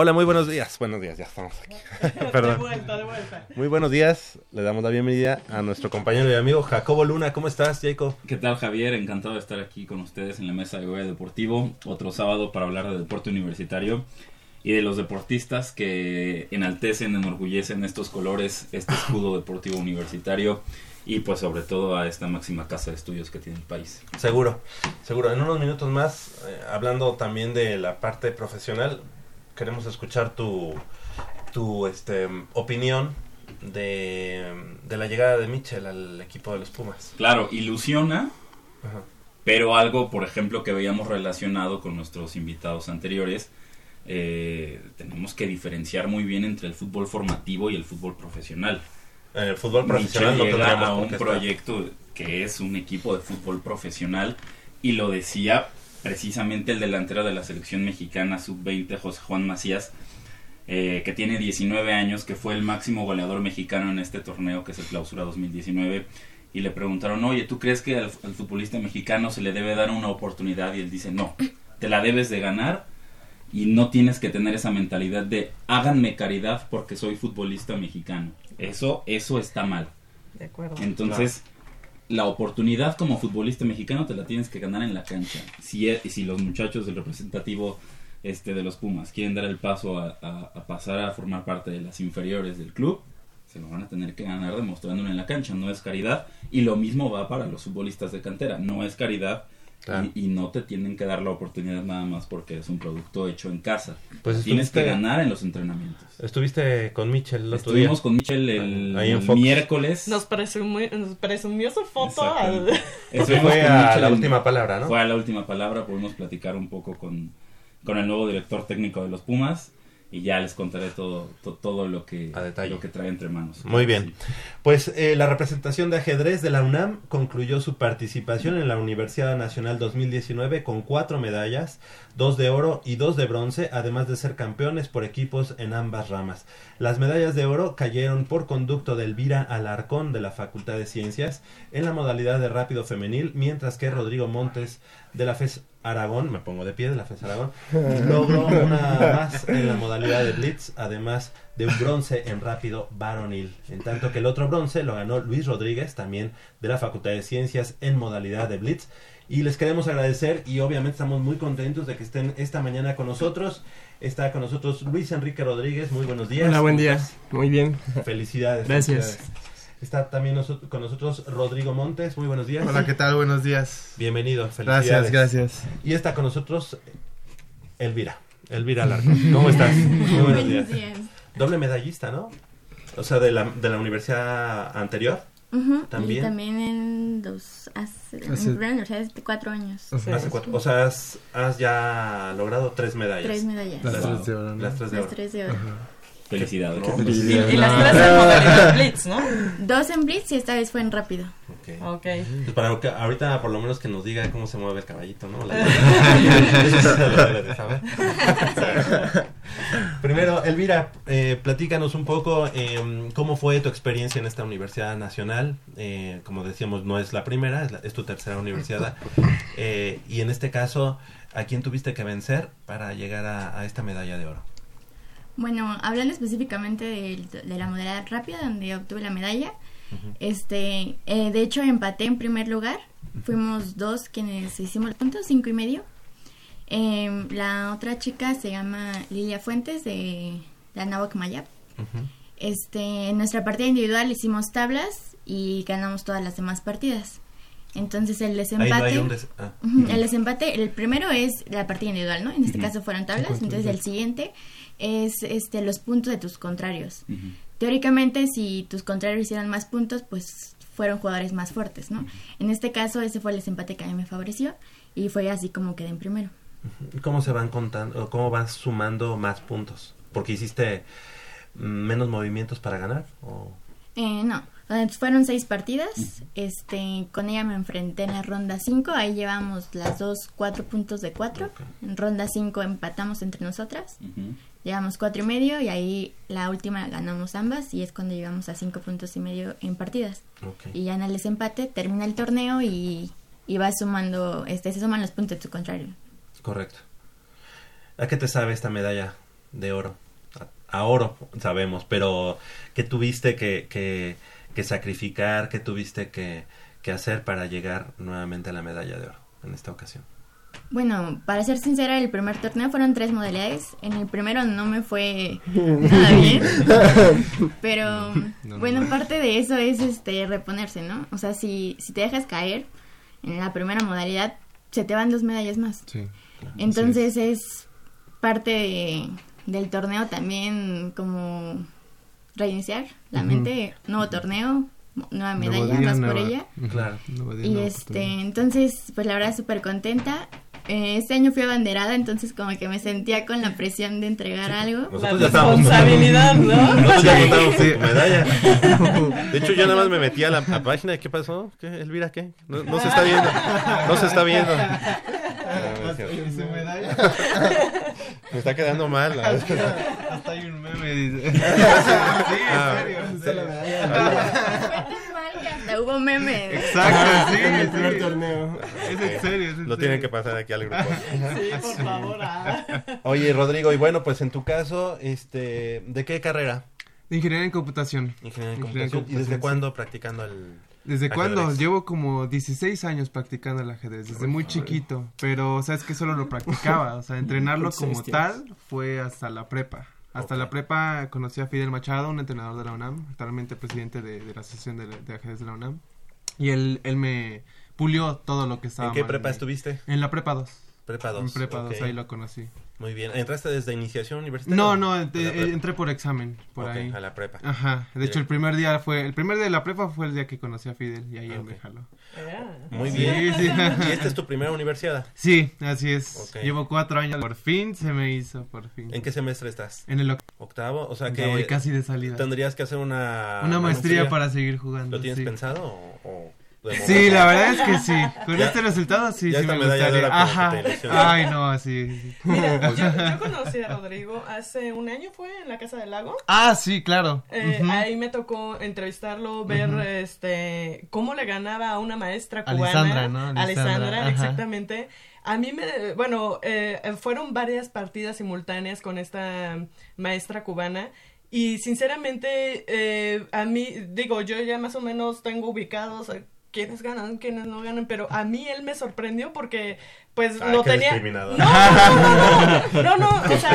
Hola, muy buenos días. Buenos días, ya estamos aquí. [LAUGHS] Perdón. De vuelta, de vuelta. Muy buenos días. Le damos la bienvenida a nuestro compañero y amigo Jacobo Luna. ¿Cómo estás, Jacob? ¿Qué tal, Javier? Encantado de estar aquí con ustedes en la mesa de Goya Deportivo. Otro sábado para hablar de deporte universitario y de los deportistas que enaltecen, enorgullecen estos colores, este escudo deportivo universitario y pues sobre todo a esta máxima casa de estudios que tiene el país. Seguro, seguro. En unos minutos más, eh, hablando también de la parte profesional, queremos escuchar tu, tu este, opinión de, de la llegada de Mitchell al equipo de los Pumas. Claro, ilusiona, Ajá. pero algo, por ejemplo, que veíamos relacionado con nuestros invitados anteriores, eh, tenemos que diferenciar muy bien entre el fútbol formativo y el fútbol profesional. En el fútbol profesional no llega a un proyecto que es un equipo de fútbol profesional y lo decía precisamente el delantero de la selección mexicana sub-20 José Juan Macías eh, que tiene 19 años que fue el máximo goleador mexicano en este torneo que es el Clausura 2019 y le preguntaron oye ¿tú crees que al, al futbolista mexicano se le debe dar una oportunidad? y él dice no te la debes de ganar y no tienes que tener esa mentalidad de háganme caridad porque soy futbolista mexicano. Eso, eso está mal. De acuerdo. Entonces, la oportunidad como futbolista mexicano te la tienes que ganar en la cancha. Si, e- si los muchachos del representativo este, de los Pumas quieren dar el paso a, a- a pasar a formar parte de las inferiores del club, se lo van a tener que ganar demostrándolo en la cancha. No es caridad. Y lo mismo va para los futbolistas de cantera. No es caridad. Claro. Y, y no te tienen que dar la oportunidad nada más porque es un producto hecho en casa. Pues Tienes que ganar en los entrenamientos. Estuviste con Mitchell el otro día. Estuvimos con Michel el, miércoles. Nos presumió, nos presumió su foto. Al- [LAUGHS] fue con a Michel la en- última palabra, ¿no? Fue a la última palabra, pudimos platicar un poco con, con el nuevo director técnico de los Pumas y ya les contaré todo, to- todo lo que A detalle. lo que trae entre manos. Muy bien. Pues eh, la representación de ajedrez de la UNAM concluyó su participación en la Universidad Nacional 2019 con cuatro medallas, dos de oro y dos de bronce, además de ser campeones por equipos en ambas ramas. Las medallas de oro cayeron por conducto de Elvira Alarcón de la Facultad de Ciencias en la modalidad de rápido femenil, mientras que Rodrigo Montes de la FES Aragón, me pongo de pie de la FES Aragón, [LAUGHS] logró una más en la modalidad de blitz, además de un bronce en rápido varonil. En tanto que el otro bronce lo ganó Luis Rodríguez, también de la Facultad de Ciencias en modalidad de blitz. Y les queremos agradecer y obviamente estamos muy contentos de que estén esta mañana con nosotros. Está con nosotros Luis Enrique Rodríguez, muy buenos días. Hola, buen ¿Cómo día. estás? Muy bien. Felicidades. Gracias. felicidades. Está también noso- con nosotros Rodrigo Montes, muy buenos días. Hola, ¿qué tal? Buenos días. Bienvenido, felicidades. Gracias, gracias. Y está con nosotros Elvira, Elvira [LAUGHS] Larco. ¿Cómo estás? Muy buenos días. Doble medallista, ¿no? O sea, de la, de la universidad anterior. También. Y también en dos, hace, en Hace- universidad hace cuatro años. Hace cuatro- o sea, has, has ya logrado tres medallas. Tres medallas. Las tres de oro, ¿no? Las tres de Las oro. tres de oro. Felicidades. No, Felicidades. Y las tres [LAUGHS] en modalidad Blitz, ¿no? Dos en Blitz y esta vez fue en rápido. Ok. Ok. Pues para que ahorita por lo menos que nos diga cómo se mueve el caballito, ¿no? La- [LAUGHS] [LAUGHS] Primero, Elvira, eh, platícanos un poco eh, cómo fue tu experiencia en esta Universidad Nacional. Eh, como decíamos, no es la primera, es, la- es tu tercera universidad. Eh, y en este caso, ¿a quién tuviste que vencer para llegar a, a esta medalla de oro? Bueno, hablando específicamente de, la modalidad rápida donde obtuve la medalla, este, eh, de hecho empaté en primer lugar. Fuimos dos quienes hicimos el punto, cinco y medio. Em, la otra chica se llama Lilia Fuentes de la Nahuac Mayap. Este, en nuestra partida individual hicimos tablas y ganamos todas las demás partidas. Entonces el desempate, no des- ah. El desempate, el primero es la partida individual, ¿no? En este caso fueron tablas, entonces el siguiente es este los puntos de tus contrarios. Teóricamente, si tus contrarios hicieran más puntos, pues fueron jugadores más fuertes, ¿no? En este caso, ese fue el desempate que a mí me favoreció y fue así como quedé en primero. ¿Cómo se van contando, cómo vas sumando más puntos? Porque hiciste mm, menos movimientos para ganar. ¿O? Eh, no, fueron seis partidas. Este, con ella me enfrenté en la ronda 5. Ahí llevamos las dos cuatro puntos de cuatro. En ronda 5 empatamos entre nosotras. Ujú. Llevamos cuatro y medio y ahí la última ganamos ambas y es cuando llegamos a cinco puntos y medio en partidas. Y ya en el desempate termina el torneo y, y vas sumando, este, se suman los puntos de tu contrario. Correcto. ¿A qué te sabe esta medalla de oro? A, a oro, sabemos, pero ¿qué tuviste que, que, que sacrificar? ¿Qué tuviste que, que hacer para llegar nuevamente a la medalla de oro en esta ocasión? Bueno, para ser sincera, el primer torneo fueron tres modalidades. En el primero no me fue [LAUGHS] nada bien. [LAUGHS] Pero No, bueno, no. parte de eso es este reponerse, ¿no? O sea, si, si te dejas caer en la primera modalidad, se te van dos medallas más. Sí. Entonces es parte de- del torneo también como reiniciar la mente, nuevo torneo, nueva medalla, más por ella. Claro. Nuevo día, Y este, entonces, pues la verdad súper contenta. Eh, este año fui abanderada, entonces como que me sentía con la presión de entregar algo. Nosotros ya estábamos- responsabilidad, ¿no? Nosotros ya Sí. contamos con tu medalla. [LAUGHS] De hecho, yo nada más me metí a la a página y ¿qué pasó? ¿Qué? ¿Elvira qué? No, no se está viendo. No se está viendo. Ah. [LAUGHS] Me está quedando mal. la. Hasta hay un meme, dice. [LAUGHS] Ah. en serio. Hubo memes. [LAUGHS] Exacto, sí, En el sí. primer torneo. Es en serio, es en Lo serio. tienen que pasar aquí al grupo. [LAUGHS] Sí, por favor. ah. Oye, Rodrigo, y bueno, pues en tu caso, este, ¿de qué carrera? Ingeniería en computación. Ingeniería en computación. ¿Y desde cuándo practicando el ¿Desde cuándo? Llevo como 16 años practicando el ajedrez, desde muy chiquito, pero sabes que solo lo practicaba, o sea, entrenarlo [LAUGHS] como 16 tal fue hasta la prepa. Hasta la prepa conocí a Fidel Machado, un entrenador de la UNAM, actualmente presidente de, de la Asociación de, de Ajedrez de la UNAM, y él, él me pulió todo lo que estaba ¿En qué mal prepa estuviste? En la prepa 2. Prepa 2. En prepa 2, ok. ahí lo conocí. Muy bien. ¿Entraste desde iniciación universitaria? No, no, entré por examen, por ahí. a la prepa. Ajá, de hecho el primer día fue, el primer día de la prepa fue el día que conocí a Fidel y ahí él me jaló. Muy Sí, bien. sí. ¿Y esta es tu primera universidad? Sí, así es. Llevo cuatro años, por fin se me hizo, por fin. ¿En qué semestre estás? En el oc- Octavo, o sea que casi de salida. tendrías que hacer una Una maestría para seguir jugando, ¿Lo tienes sí. pensado o, Sí, la verdad es que sí. [LAUGHS] Con Ya- este resultado sí, ya sí me gustaría. Ajá. Ay, no, así. sí. [LAUGHS] Mira, yo, yo [LAUGHS] conocí a Rodrigo hace un año, fue en la Casa del Lago. Ah, sí, claro. Eh. Ahí me tocó entrevistarlo, ver este cómo le ganaba a una maestra cubana. Alisandra, ¿no? Ajá. exactamente. A mí me, bueno, eh, fueron varias partidas simultáneas con esta maestra cubana. Y sinceramente, eh, a mí, digo, yo ya más o menos tengo ubicados a quiénes ganan, quiénes no ganan, pero a mí él me sorprendió porque, pues, Ay, lo qué tenía... No, no, no, no, no, no, o sea,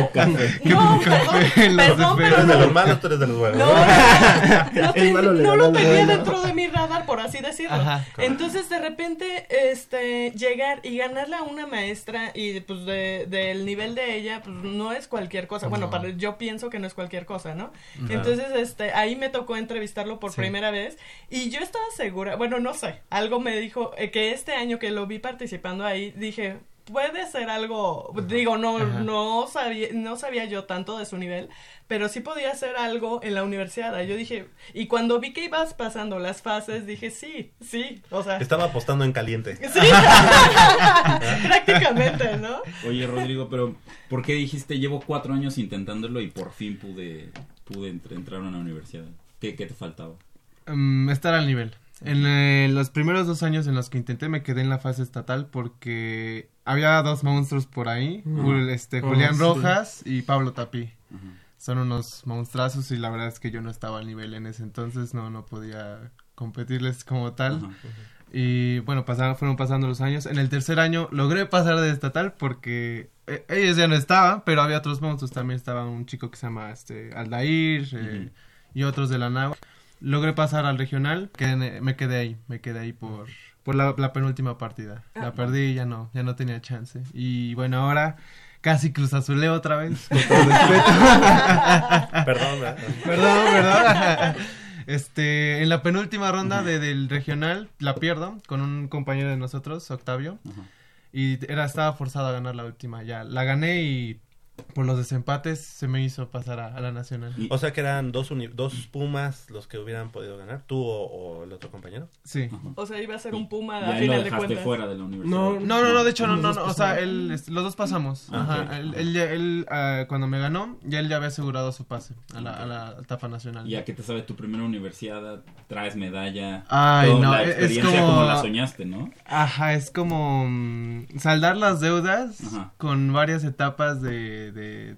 no, perdón, perdón, ¿Tú pero eres de no. los malos tú eres de los buenos? No, no, El ten- malo le no gana lo tenía dentro de mi radar, por así decirlo. Ajá. Entonces, de repente, este, llegar y ganarle a una maestra y pues de, del nivel de ella, pues no es cualquier cosa. Bueno, No. para, yo pienso que no es cualquier cosa, ¿no? Entonces, este, ahí me tocó entrevistarlo por Sí. primera vez y yo estaba segura, bueno, no sé, algo me dijo eh, que este año que lo vi participando ahí, dije, puede ser algo, digo, no, Ajá. no sabía, no sabía yo tanto de su nivel, pero sí podía hacer algo en la universidad. Yo dije, y cuando vi que ibas pasando las fases, dije, sí, sí, o sea, Estaba apostando en caliente. sí, [LAUGHS] prácticamente, ¿no? Oye, Rodrigo, pero ¿por qué dijiste llevo cuatro años intentándolo y por fin pude, pude entr- entrar a una universidad? ¿Qué, qué te faltaba? Mm, estar al nivel. En eh, los primeros dos años en los que intenté me quedé en la fase estatal porque había dos monstruos por ahí, este, Oh, Julián sí. Rojas y Pablo Tapí. Son unos monstrazos y la verdad es que yo no estaba al nivel en ese entonces, no, no podía competirles como tal. Y bueno, pasaron, fueron pasando los años. En el tercer año logré pasar de estatal porque eh, ellos ya no estaban, pero había otros monstruos. También estaba un chico que se llama este, Aldair eh, y otros de la NAU. Logré pasar al regional, que me quedé ahí, me quedé ahí por, por la, la penúltima partida. La Ah. perdí y ya no, ya no tenía chance. Y bueno, ahora casi Cruz Azuleo otra vez. [LAUGHS] con todo respeto. [LAUGHS] Perdón, ¿verdad? Perdón, perdón. Este, en la penúltima ronda de, del regional la pierdo con un compañero de nosotros, Octavio. Y era, estaba forzado a ganar la última ya. La gané y por los desempates se me hizo pasar a, a la nacional. O sea que eran dos, uni- dos Pumas los que hubieran podido ganar, tú o, o el otro compañero. Sí. O sea, iba a ser un puma Y a ahí lo final de dejaste cuentas. fuera de la universidad. No, no, no, no, de hecho no, no, no, o sea, él, este, los dos pasamos. Ah, Ajá, él, él, ya- él, ah, cuando me ganó, ya él ya había asegurado su pase a la, a la etapa nacional. ¿Y a qué te sabe tu primera universidad? Traes medalla. Ay, Toda no, la es experiencia como- como... la soñaste, ¿no? Ajá, es como mm, saldar las deudas Ajá. con varias etapas de, de,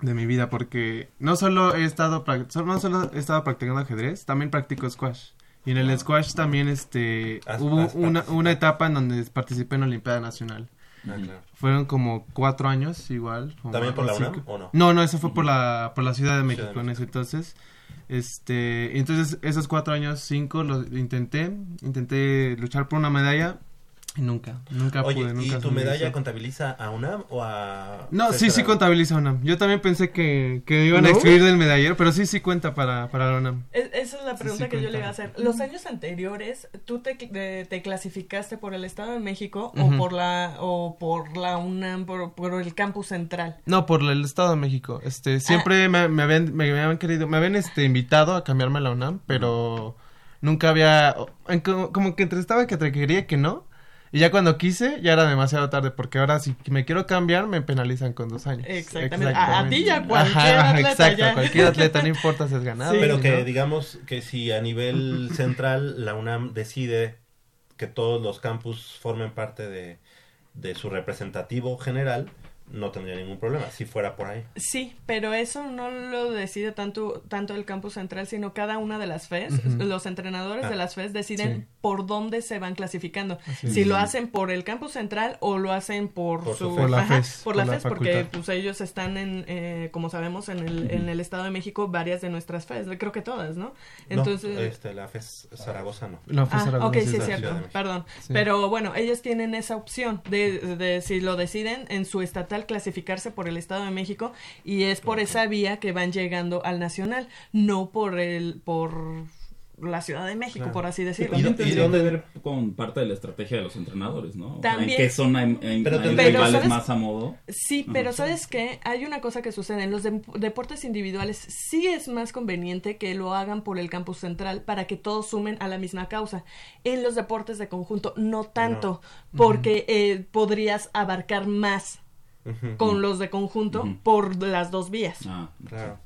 de mi vida, porque no solo he estado no solo he estado practicando ajedrez, también practico squash. Y en el squash también este Has- hubo has una, una etapa en donde participé en la Olimpiada Nacional. Ah, claro. Fueron como cuatro años igual. ¿También por la cinco. UNAM o no? No, no, eso fue por la, por la Ciudad de México Ciudad de en ese entonces. Este, entonces esos cuatro años, cinco, los intenté, intenté luchar por una medalla nunca, nunca Oye, pude, nunca ¿y tu me medalla contabiliza a UNAM o a...? No, sí, sí contabiliza UNAM. Yo también pensé que, que me iban a excluir del medallero, pero sí, sí cuenta para, para la UNAM. Es- esa es la pregunta sí que yo le iba a hacer. Los años anteriores, ¿tú te, te, te clasificaste por el Estado de México o por la o por la UNAM, por, por el campus central? No, por el Estado de México. Este, siempre me, me habían, me, habían querido, me habían este, invitado a cambiarme a la UNAM, pero nunca había, en como, como que entre estaba que te quería que no. Y ya cuando quise, ya era demasiado tarde, porque ahora si me quiero cambiar, me penalizan con dos años. Exactamente. A- a ti y a cualquier Ajá, atleta exacto, ya. a cualquier atleta, no importa si es ganado. Pero si que no. digamos que si a nivel central la UNAM decide que todos los campus formen parte de, de su representativo general, no tendría ningún problema, si fuera por ahí. Sí, pero eso no lo decide tanto, tanto el campus central, sino cada una de las FES. Los entrenadores Ah. de las FES deciden Sí. por dónde se van clasificando. Así si es. lo hacen por el campus central o lo hacen por, Por su su... FES. Por la ajá, FES, por la por la FES, porque pues ellos están en, eh, como sabemos, en el, en el Estado de México, varias de nuestras FES, creo que todas, ¿no? Entonces... no, este, la FES Zaragoza no. La FES Ah, Zaragoza ok, sí sí, es cierto, perdón. Sí. Pero bueno, ellos tienen esa opción de, de si lo deciden en su estatal clasificarse por el Estado de México y es por esa vía que van llegando al nacional, no por el por la Ciudad de México, Claro. por así decirlo. también tendría que ver con parte de la estrategia de los entrenadores, ¿no? O sea, También. ¿En qué zona hay, hay- Pero hay tendría- Pero, rivales ¿sabes? más a modo? Sí, pero ¿sabes qué? Hay una cosa que sucede. En los de- deportes individuales sí es más conveniente que lo hagan por el campus central para que todos sumen a la misma causa. En los deportes de conjunto no tanto, porque eh, podrías abarcar más Con los de conjunto por las dos vías. Ah, Claro.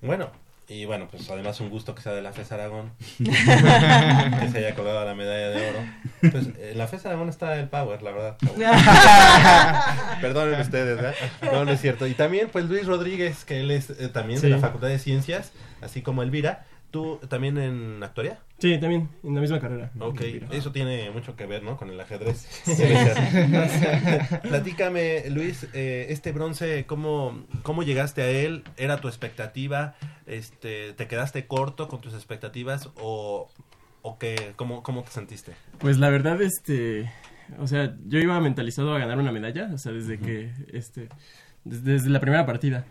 Bueno, y bueno, pues además un gusto que sea de la FES Aragón. [LAUGHS] que se haya colgado la medalla de oro. Pues en la FES Aragón está el power, la verdad. [LAUGHS] Perdonen ustedes, ¿verdad? No, no es cierto. Y también, pues Luis Rodríguez, que él es eh, también de la Facultad de Ciencias, así como Elvira. ¿Tú también en actuaría? Sí, también, en la misma carrera. Ok, eso tiene mucho que ver, ¿no? Con el ajedrez. [LAUGHS] Sí. Platícame, Luis, eh, este bronce, ¿cómo, ¿cómo llegaste a él? ¿Era tu expectativa? Este, ¿Te quedaste corto con tus expectativas o, o qué? ¿Cómo, ¿Cómo te sentiste? Pues la verdad, este, o sea, yo iba mentalizado a ganar una medalla, o sea, desde que, este, des- desde, la primera partida.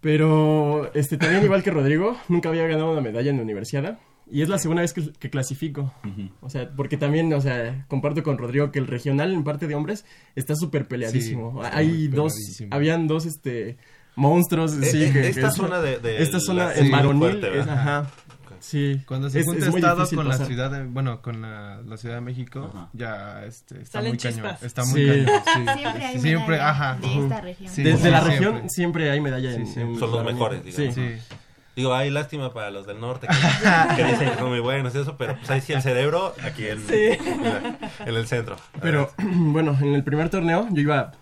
Pero, este, también igual que Rodrigo, nunca había ganado una medalla en la universidad. Y es la segunda vez que, que clasifico. O sea, porque también, o sea, comparto con Rodrigo que el regional en parte de hombres está súper peleadísimo. Sí, está Hay dos, peleadísimo. habían dos, este, monstruos, Eh, sí, eh, que, esta que- zona de- de esta zona en fuerte, es- ajá, sí. Cuando se Es- junta es estado con la ciudad de, bueno, con la, la Ciudad de México, ya este, está Salen muy cañón. Está muy Sí. cañón. sí. Siempre hay Siempre, medalla ajá. de esta región. Sí, Desde sí, la siempre. región siempre hay medalla en, Sí, en Son los mejores, digamos. Sí. Digo, hay lástima para los del norte que, [LAUGHS] que dicen que son muy buenos y eso, pero pues ahí sí el cerebro, aquí en, Sí. en, la- en el centro. Pero [CLEARS THROAT] bueno, en el primer torneo yo iba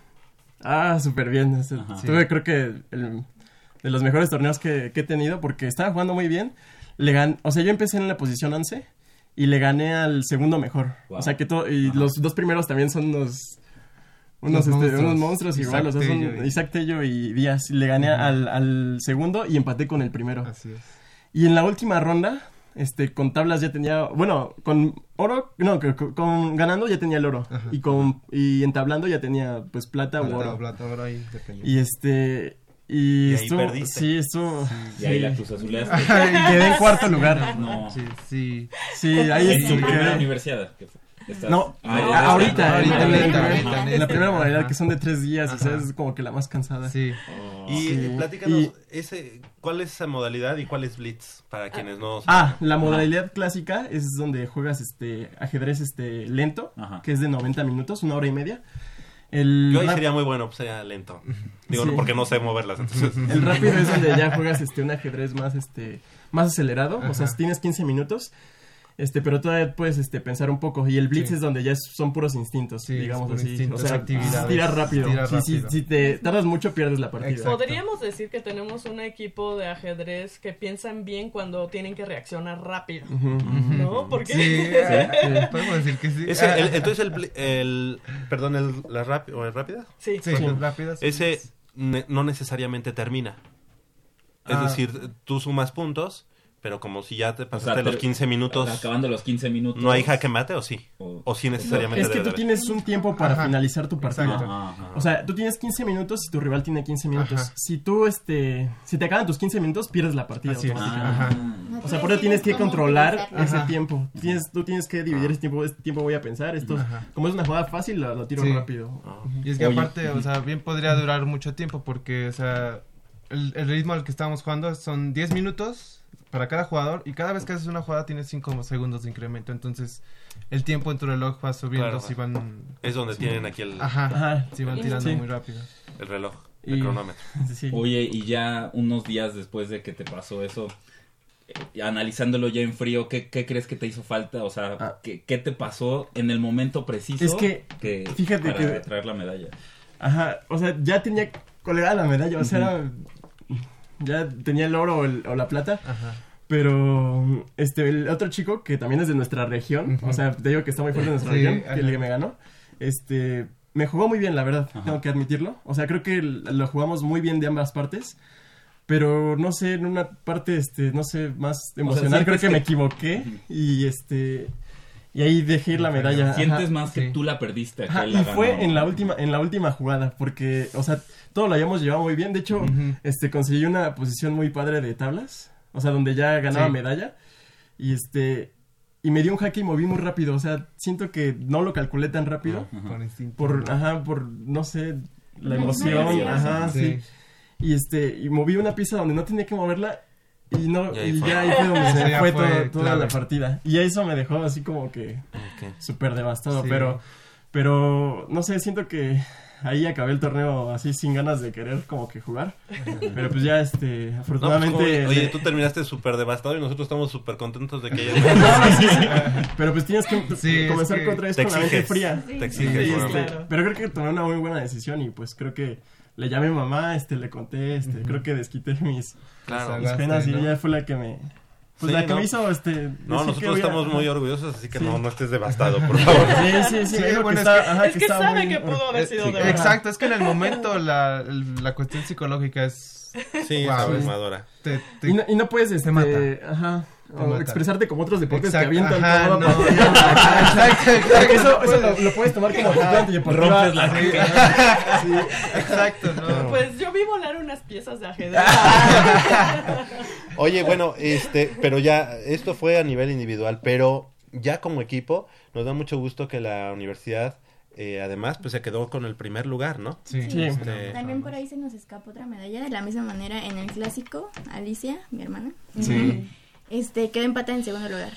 ah súper bien. o sea, Ajá. tuve creo que el- de los mejores torneos que, que he tenido porque estaba jugando muy bien. Le gan o sea, yo empecé en la posición 11 y le gané al segundo mejor. Wow. O sea que to- y los dos primeros también son unos unos, este, monstruos. unos monstruos igual, o sea, Isaac son Tello y- Isaac Tello y Díaz. Le gané al, al segundo y empaté con el primero. Así es. Y en la última ronda, este, con tablas ya tenía, bueno, con oro, no, con, con- ganando ya tenía el oro. Y con, y entablando ya tenía, pues, plata, o Plata oro. o plata, oro ahí. Y este, y, Y ahí perdiste. sí, estuvo, Y ahí sí. la Cruz Azuleaste. [LAUGHS] y quedé en cuarto lugar. No. Sí, sí. Sí, ahí En tu primera universidad. que fue. Estás- No, Ah, ya, ya, ahorita, ya, en, la primera modalidad que son de tres días, o sea, Ajá. es como que la más cansada. Sí. Y Sí. eh, platícanos, Y- ese, ¿cuál es esa modalidad y cuál es Blitz? Para quienes no Ah, la modalidad clásica es donde juegas este ajedrez este lento, Ajá. que es de 90 minutos, una hora y media. El Yo ahí rap- sería muy bueno, pues sería lento. Digo, Sí. no, porque no sé moverlas, [LAUGHS] entonces. El rápido es donde ya juegas este un ajedrez más este más acelerado, o sea, tienes 15 minutos. Este, pero todavía puedes este pensar un poco y el blitz Sí. es donde ya es- son puros instintos, Sí, digamos así, instintos, o sea, tiras rápido. sí, rápido. si te tardas mucho pierdes la partida. Exacto. Podríamos decir que tenemos un equipo de ajedrez que piensan bien cuando tienen que reaccionar rápido. Ujú. ¿No? ¿Por qué? [LAUGHS] Sí, podemos decir que sí. Ese, Ah, el- entonces, el, el. Perdón, el, la rápida. ¿O el rápida? Sí. Sí, Sí. rápidas. Ese ne- no necesariamente termina. Es Ah. decir, tú sumas puntos, pero como si ya te O sea, pasaste los ter- 15 minutos, Acabando los 15 minutos. ¿no hay jaque mate o sí? O- O sí necesariamente Es que tú tienes un tiempo para Ajá. finalizar tu. Ajá, ajá. O sea, tú tienes 15 minutos y tu rival tiene 15 minutos. Ajá. Si tú, este, si te acaban tus 15 minutos, pierdes la partida Así es. automáticamente. Ajá. No O sea, por eso tienes que controlar ese tiempo. Tienes, tú tienes que dividir ese tiempo. Este tiempo voy a pensar. Esto, como es una jugada fácil, lo, lo tiro Sí. rápido. Y es que Oye. aparte, o sea, bien podría durar mucho tiempo porque, o sea, el, el ritmo al que estábamos jugando son 10 minutos para cada jugador y cada vez que haces una jugada tienes 5 segundos de incremento. Entonces, el tiempo en tu reloj va subiendo Claro. si van... Es donde tienen aquí el, Ajá, Ajá. si van tirando Sí. muy rápido. el reloj, el Y- cronómetro. [LAUGHS] Sí. Oye, y ya unos días después de que te pasó eso, eh, analizándolo ya en frío, ¿qué, qué crees que te hizo falta? O sea, Ah. ¿qué, qué te pasó en el momento preciso Es que, fíjate para que- traer la medalla? Ajá. O sea, ya tenía colgada la medalla. O sea, era- ya tenía el oro o, el- o la plata. Ajá. Pero este el otro chico que también es de nuestra región, o sea, te digo que está muy fuerte en nuestra Sí, región, que el que me ganó, este me jugó muy bien, la verdad, Ajá. tengo que admitirlo. O sea, creo que lo jugamos muy bien de ambas partes. Pero no sé, en una parte este no sé, más emocional creo que- me equivoqué y este y ahí dejé ir la medalla. Sientes Ajá. más que Sí. tú la perdiste. Ajá, y la fue ganó. en la última en la última jugada porque o sea todo lo habíamos llevado muy bien de hecho este conseguí una posición muy padre de tablas o sea donde ya ganaba Sí. medalla y este y me dio un jaque y moví muy rápido o sea siento que no lo calculé tan rápido. Por instinto. por ajá por no sé la emoción ajá sí. Sí. y este y moví una pieza donde no tenía que moverla y no Y y, ahí fue. ya ahí fue donde [LAUGHS] se fue, fue todo- toda clave. la partida y eso me dejó así como que Ok. súper devastado, Sí. pero, pero no sé, siento que ahí acabé el torneo así sin ganas de querer como que jugar, [LAUGHS] pero pues ya este, No, pues, afortunadamente... como- oye, le- tú terminaste súper devastado y nosotros estamos súper contentos de que hayas [LAUGHS] No, sí, sí. pero pues tienes que Sí, es comenzar que otra vez te con la mente exiges. fría. Te Sí, exiges. este. Claro. Pero creo que tomé una muy buena decisión y pues creo que le llamé a mi mamá, este, le conté, este, creo que desquité mis, Claro. mis penas y ¿no? ella fue la que me... Pues Sí, la que no. me hizo, este... No, que nosotros voy a- estamos muy orgullosos, así que Sí. no, no estés devastado, por [LAUGHS] favor. Sí, sí, sí, Sí, bueno, que es que- ajá, Es que estaba sabe muy- que pudo haber sido sí, de verdad. Exacto, es que en el momento la, la cuestión psicológica es... Sí, es Wow. abrumadora. Te, te- Y no, y no puedes este, mata. Ajá. O expresarte como otros deportes Exacto, que avientan ajá, todo no. cancha. Porque [LAUGHS] eso, eso lo, lo puedes tomar como antideportiva. Rompes la cancha. [LAUGHS] sí. Exacto, ¿no? Pues yo vi volar unas piezas de ajedrez. [LAUGHS] Oye, bueno, este, pero ya, esto fue a nivel individual, pero ya como equipo, nos da mucho gusto que la universidad, eh, además, pues se quedó con el primer lugar, ¿no? Sí. Sí. Este, También por ahí se nos escapó otra medalla de la misma manera en el clásico, Alicia, mi hermana, Sí. Este quedó empatada en segundo lugar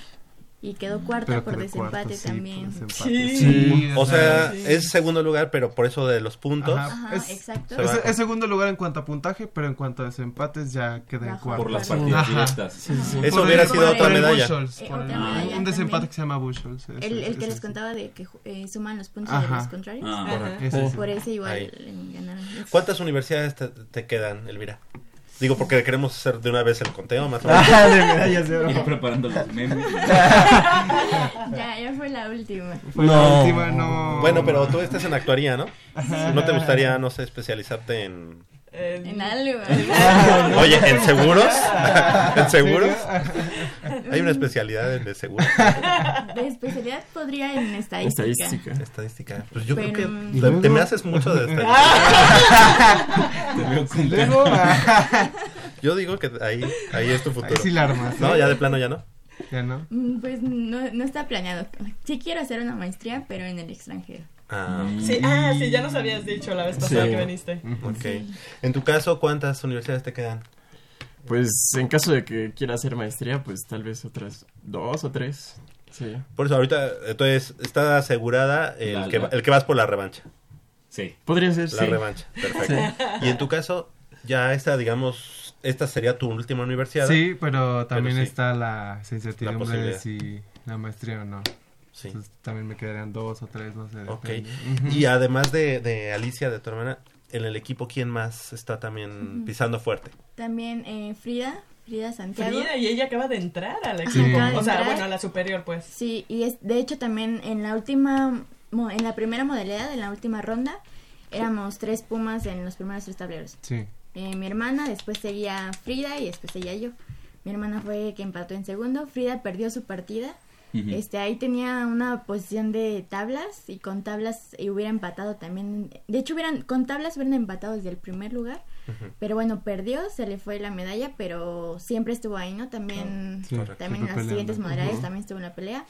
y quedó cuarta Pero por quedó desempate cuarto, sí, por también. desempate. Sí. Sí, o sea, Sí. es segundo lugar, pero por eso de los puntos. Ajá. Ajá, Es- exacto. se Es, es segundo lugar en cuanto a puntaje, pero en cuanto a desempates ya queda en cuarto. Por las partidas Ajá. directas. Sí, sí. Eso Por hubiera el- sido por otra medalla. Bushels, Eh, por otra el- medalla un desempate también. que se llama Bushels. ese- El, el que ese les contaba de que eh, suman los puntos de Ajá. los contrarios. Ah, Ajá. Ese sí. Por ese igual ganaron. ¿Cuántas universidades te, te quedan, Elvira? Digo, porque queremos hacer de una vez el conteo, más o menos. Ah, de medallas de oro. Ir preparando los memes. [LAUGHS] Ya, ya fue la última. Fue la última, no. Bueno, pero tú estás en actuaría, ¿no? ¿No te gustaría, no sé, especializarte en... Eh, En algo. [LAUGHS] Oye, ¿en seguros? [LAUGHS] ¿En seguros? Hay una especialidad en de seguros. De especialidad podría en estadística. Estadística. Estadística. Pues yo Pero- creo ¿Y que te, me haces mucho de [LAUGHS] estadística. Te veo con Luego, Yo digo que ahí, ahí es tu ahí futuro. sí la armas. No, ¿eh? ya de plano ya no. ¿Ya no? Mm, Pues no, no está planeado. Sí quiero hacer una maestría, pero en el extranjero. Ah, Sí, ah, sí, ya nos habías dicho la vez pasada que viniste. ok. En tu caso, ¿cuántas universidades te quedan? Pues en caso de que quiera hacer maestría, pues tal vez otras dos o tres. Sí. Por eso ahorita, entonces, está asegurada el, La- que, la- el que vas por la revancha. Sí. Podría ser, La sí. revancha, perfecto. Sí. Y en tu caso, ya esta, digamos, esta sería tu última universidad. Sí, pero también sí. está la incertidumbre de si la maestría o no. Sí. Entonces, también me quedarían dos o tres, no sé. Ok. depende. Y además de, de Alicia, de tu hermana, en el equipo, ¿quién más está también pisando fuerte? También eh, Frida, Frida Santiago. Frida, y ella acaba de entrar al equipo. acaba de O sea, entrar. bueno, a la superior, pues. Sí, y es, de hecho también en la última, en la primera modalidad, en la última ronda, éramos tres pumas en los primeros tres tableros. Sí. Eh, mi hermana, después seguía Frida y después seguía yo. Mi hermana fue que empató en segundo, Frida perdió su partida. Este, ahí tenía una posición de tablas y con tablas y hubiera empatado también. De hecho, hubieran, con tablas hubieran empatado desde el primer lugar. Pero bueno, perdió, se le fue la medalla, pero siempre estuvo ahí, ¿no? También, Sí, también en las siguientes modalidades también estuvo en la pelea.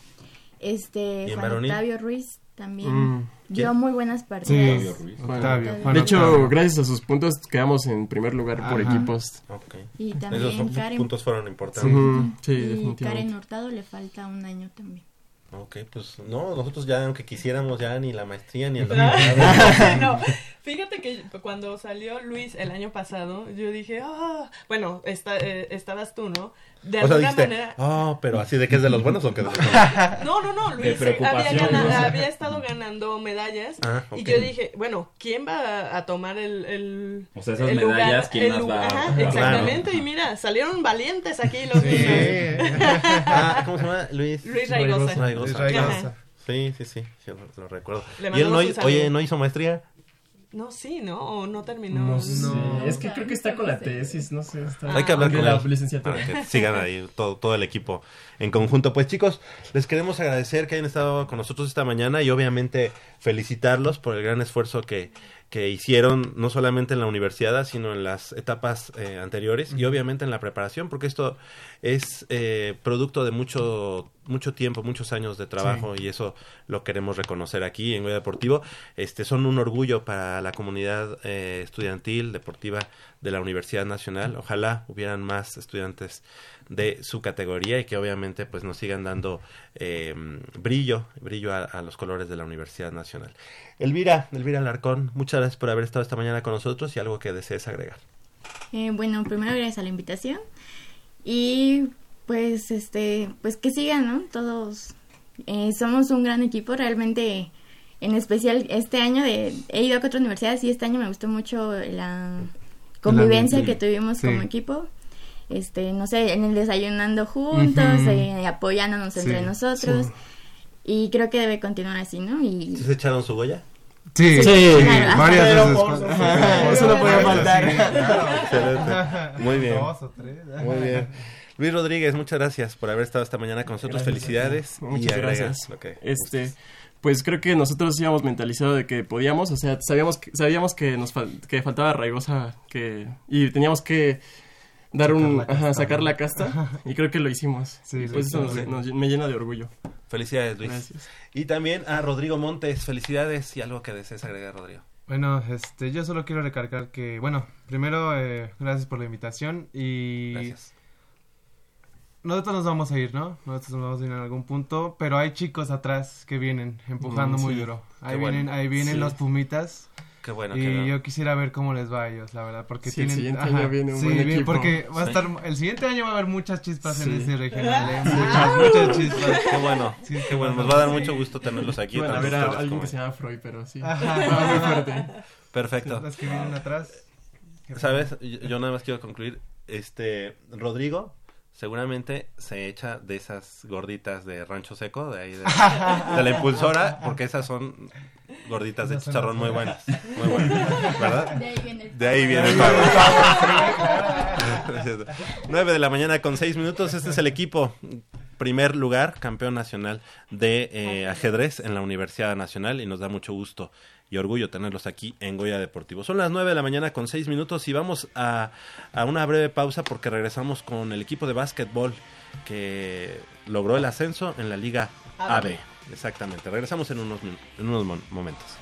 Este, ¿Y en Juan? Octavio Ruiz también Mm. Dio muy buenas Sí, partidas. Juan- Octavio, Juan de hecho, Octavio. gracias a sus puntos quedamos en primer lugar por Ajá. equipos. Ok. Y también Esos son- Karen- puntos fueron importantes. Sí, y definitivamente. Karen Hurtado le falta un año también. Ok, pues no, nosotros ya, aunque quisiéramos, ya ni la maestría ni el [LAUGHS] [LAUGHS] no, fíjate que cuando salió Luis el año pasado, yo dije, ah, bueno, esta, eh, estabas tú, ¿no? De O sea, alguna dijiste, manera. oh, pero así de que es de los buenos o que de los malos. [LAUGHS] No, no, no, Luis había, ganado- ¿no? había estado ganando medallas Ah, y ok. yo dije, bueno, ¿quién va a, tomar el, el, O sea, esas el medallas, ¿quién el las lugar? va a Ajá, exactamente, y mira, salieron valientes aquí los niños. [LAUGHS] Ah, ¿cómo se llama? Luis. Luis Raigosa. Raigosa. Luis Raigosa. Sí, sí, sí, sí, lo, lo recuerdo. Le ¿Y él no, oye, no hizo maestría? No, sí, ¿no? O no terminó. No sé, No. es que creo que está con la tesis, no sé. Está Hay que hablar con la él licenciatura. para que sigan ahí todo, todo el equipo en conjunto. Pues chicos, les queremos agradecer que hayan estado con nosotros esta mañana y obviamente felicitarlos por el gran esfuerzo que, que hicieron no solamente en la universidad, sino en las etapas eh, anteriores y obviamente en la preparación, porque esto es eh, producto de mucho mucho tiempo, muchos años de trabajo y eso lo queremos reconocer aquí en Goya Deportivo. Este son un orgullo para la comunidad eh, estudiantil deportiva de la Universidad Nacional. Ojalá hubieran más estudiantes de su categoría y que obviamente pues nos sigan dando eh, brillo, brillo a, a los colores de la Universidad Nacional. Elvira, Elvira Alarcón, muchas gracias por haber estado esta mañana con nosotros y algo que desees agregar. Eh, bueno, primero gracias a la invitación y pues este, pues que sigan, ¿no? Todos eh, somos un gran equipo, realmente en especial este año de, he ido a cuatro universidades y este año me gustó mucho la convivencia que tuvimos Sí. como equipo. Este, no sé, en el desayunando juntos, Ujú. eh, apoyándonos entre nosotros. sí. Y creo que debe continuar así, ¿no? Y ¿Sí ¿Se echaron su Goya? Sí, Sí, claro, varias veces. por- ajá, eso no podía Sí, faltar. claro. Excelente. Muy bien. Dos o tres. Muy bien. Luis Rodríguez, muchas gracias por haber estado esta mañana con nosotros. Gracias. Felicidades. Muchas gracias. Este, pues creo que nosotros íbamos mentalizados de que podíamos, o sea, sabíamos que, sabíamos que nos fal- que faltaba Raigosa que y teníamos que dar un, Sacar la ajá, casta, sacar ¿no? la casta y creo que lo hicimos. Sí, pues lo eso nos- hicimos. nos- me llena de orgullo. Felicidades, Luis. Gracias. Y también a Rodrigo Montes. Felicidades y algo que desees agregar, Rodrigo. Bueno, este, yo solo quiero recargar que, bueno, primero, eh, gracias por la invitación y Gracias. nosotros nos vamos a ir, ¿no? Nosotros nos vamos a ir en algún punto, pero hay chicos atrás que vienen empujando Mm, muy sí. duro. Ahí Qué bueno. vienen, ahí vienen Sí. los pumitas Qué bueno y que yo quisiera ver cómo les va a ellos, la verdad, porque Sí, el tienen, siguiente año viene un sí, buen bien, equipo. porque va a Sí. estar, el siguiente año va a haber muchas chispas en ese regional, ¿eh? muchas, muchas chispas. Qué bueno. Sí, Qué bueno. Nos va a dar sí. mucho gusto tenerlos aquí. Bueno, a ver a alguien como que se llama Freud, pero sí. Ajá. [LAUGHS] Va muy fuerte. Perfecto. Las que vienen atrás. ¿Sabes? Yo, yo nada más quiero concluir. Este, Rodrigo seguramente se echa de esas gorditas de rancho seco, de ahí de, [LAUGHS] de la impulsora, porque esas son gorditas de chicharrón muy buenas. Muy buenas. ¿Verdad? de ahí viene el De ahí viene el pago. 9 [LAUGHS] de la mañana con 6 minutos. Este es el equipo. Primer lugar, campeón nacional de eh, ajedrez en la Universidad Nacional y nos da mucho gusto y orgullo tenerlos aquí en Goya Deportivo. Son las 9 de la mañana con 6 minutos y vamos a, a una breve pausa porque regresamos con el equipo de básquetbol que logró el ascenso en la Liga AB. AB. Exactamente. Regresamos en unos, en unos momentos.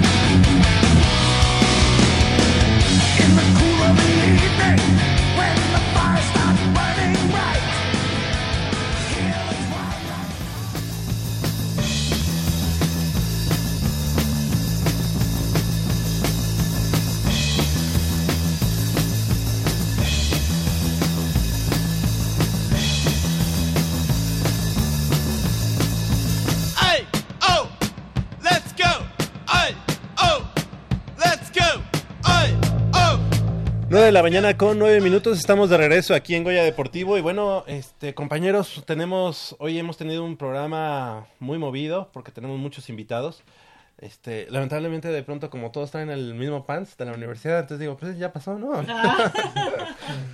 De la mañana con 9 minutos, estamos de regreso aquí en Goya Deportivo y bueno, este compañeros, tenemos hoy hemos tenido un programa muy movido porque tenemos muchos invitados. Este, lamentablemente de pronto como todos traen el mismo pants de la universidad, entonces digo, pues ya pasó, ¿no? [LAUGHS]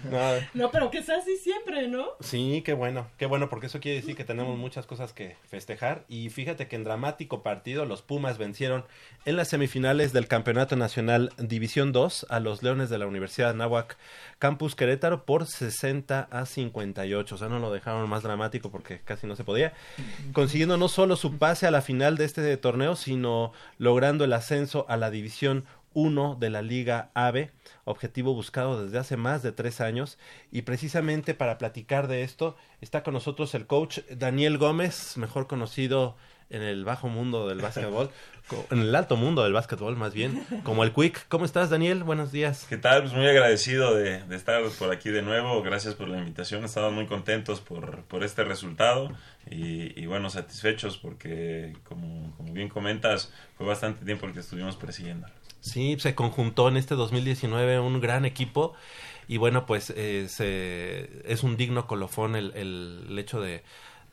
No, No, pero que sea así siempre, ¿no? Sí, qué bueno, qué bueno, porque eso quiere decir que tenemos muchas cosas que festejar. Y fíjate que en dramático partido los Pumas vencieron en las semifinales del Campeonato Nacional División 2 a los Leones de la Universidad Nahuac Campus Querétaro por 60 a 58. O sea, no lo dejaron más dramático porque casi no se podía. Consiguiendo no solo su pase a la final de este torneo, sino logrando el ascenso a la División 1 de la Liga AVE, objetivo buscado desde hace más de tres años. Y precisamente para platicar de esto está con nosotros el coach Daniel Gómez, mejor conocido en el bajo mundo del básquetbol, [LAUGHS] en el alto mundo del básquetbol más bien, como el Quick. ¿Cómo estás, Daniel? Buenos días. ¿Qué tal? Pues muy agradecido de, de estar por aquí de nuevo. Gracias por la invitación. Estamos muy contentos por, por este resultado y, y bueno, satisfechos porque, como, como bien comentas, fue bastante tiempo el que estuvimos persiguiendo. Sí, se conjuntó en este 2019 un gran equipo y bueno, pues eh, se- es un digno colofón el, el- el hecho de,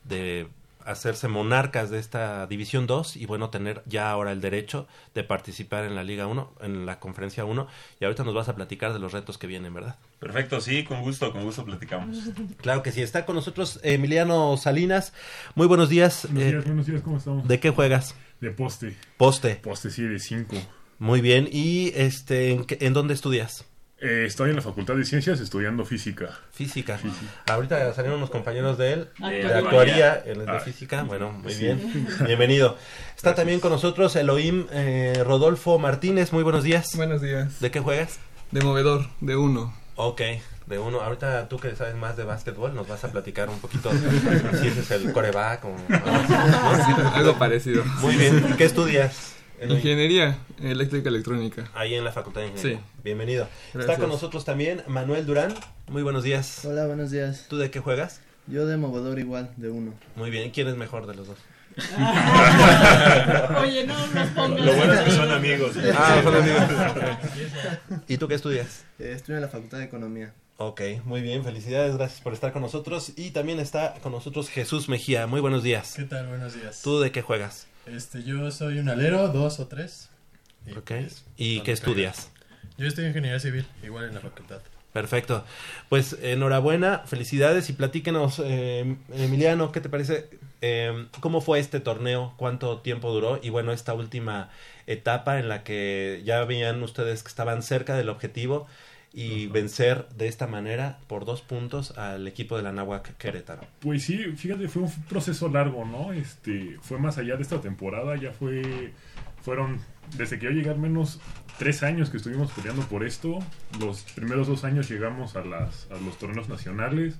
de hacerse monarcas de esta División 2 y bueno, tener ya ahora el derecho de participar en la Liga 1, en la Conferencia 1 y ahorita nos vas a platicar de los retos que vienen, ¿verdad? Perfecto, sí, con gusto, con gusto platicamos. [LAUGHS] Claro que sí, está con nosotros Emiliano Salinas. Muy buenos días. Buenos Eh, días, buenos días, ¿cómo estamos? ¿De qué juegas? De poste. Poste. Poste, sí, de 5. Muy bien. ¿Y este en, qué- en dónde estudias? Eh, estoy en la Facultad de Ciencias estudiando física. Física. Ahorita salieron unos compañeros de él, de Actuaría. actuaría, él es de Ah. física. Bueno, muy Sí. bien. [LAUGHS] Bienvenido. Está también con nosotros Elohim eh, Rodolfo Martínez. Muy buenos días. Buenos días. ¿De qué juegas? De movedor, de uno. Ok, de uno. Ahorita tú que sabes más de básquetbol, nos vas a platicar un poquito [LAUGHS] si ese es el coreback o [LAUGHS] Algo parecido. Muy bien. ¿Y ¿Qué estudias? Ingeniería eléctrica electrónica. Ahí en la Facultad de Ingeniería. Sí. Bienvenido. Está con nosotros también Manuel Durán. Muy buenos días. Hola, buenos días. ¿Tú de qué juegas? Yo de movedor igual, de uno. Muy bien. ¿Quién es mejor de los dos? [LAUGHS] Oye, no nos pongas Lo bueno es que son amigos. [LAUGHS] Ah, son [LAUGHS] amigos. ¿Y tú qué estudias? Eh, estudio en la Facultad de Economía. Ok, muy bien, felicidades, gracias por estar con nosotros. Y también está con nosotros Jesús Mejía. Muy buenos días. ¿Qué tal? Buenos días. ¿Tú de qué juegas? Este, yo soy un alero, dos o tres. Y, pues, ¿Y qué estudias? Yo estoy en ingeniería civil, igual en la facultad. Perfecto. Pues enhorabuena, felicidades y platíquenos, eh, Emiliano, ¿qué te parece? Eh, ¿Cómo fue este torneo? ¿Cuánto tiempo duró? Y bueno, esta última etapa en la que ya veían ustedes que estaban cerca del objetivo y vencer de esta manera por dos puntos al equipo de la Nahuac Querétaro. Pues sí, fíjate, fue un proceso largo, ¿no? Este, fue más allá de esta temporada, ya fue, fueron, desde que yo llegué al menos tres años que estuvimos peleando por esto. Los primeros dos años llegamos a, las, a los torneos nacionales,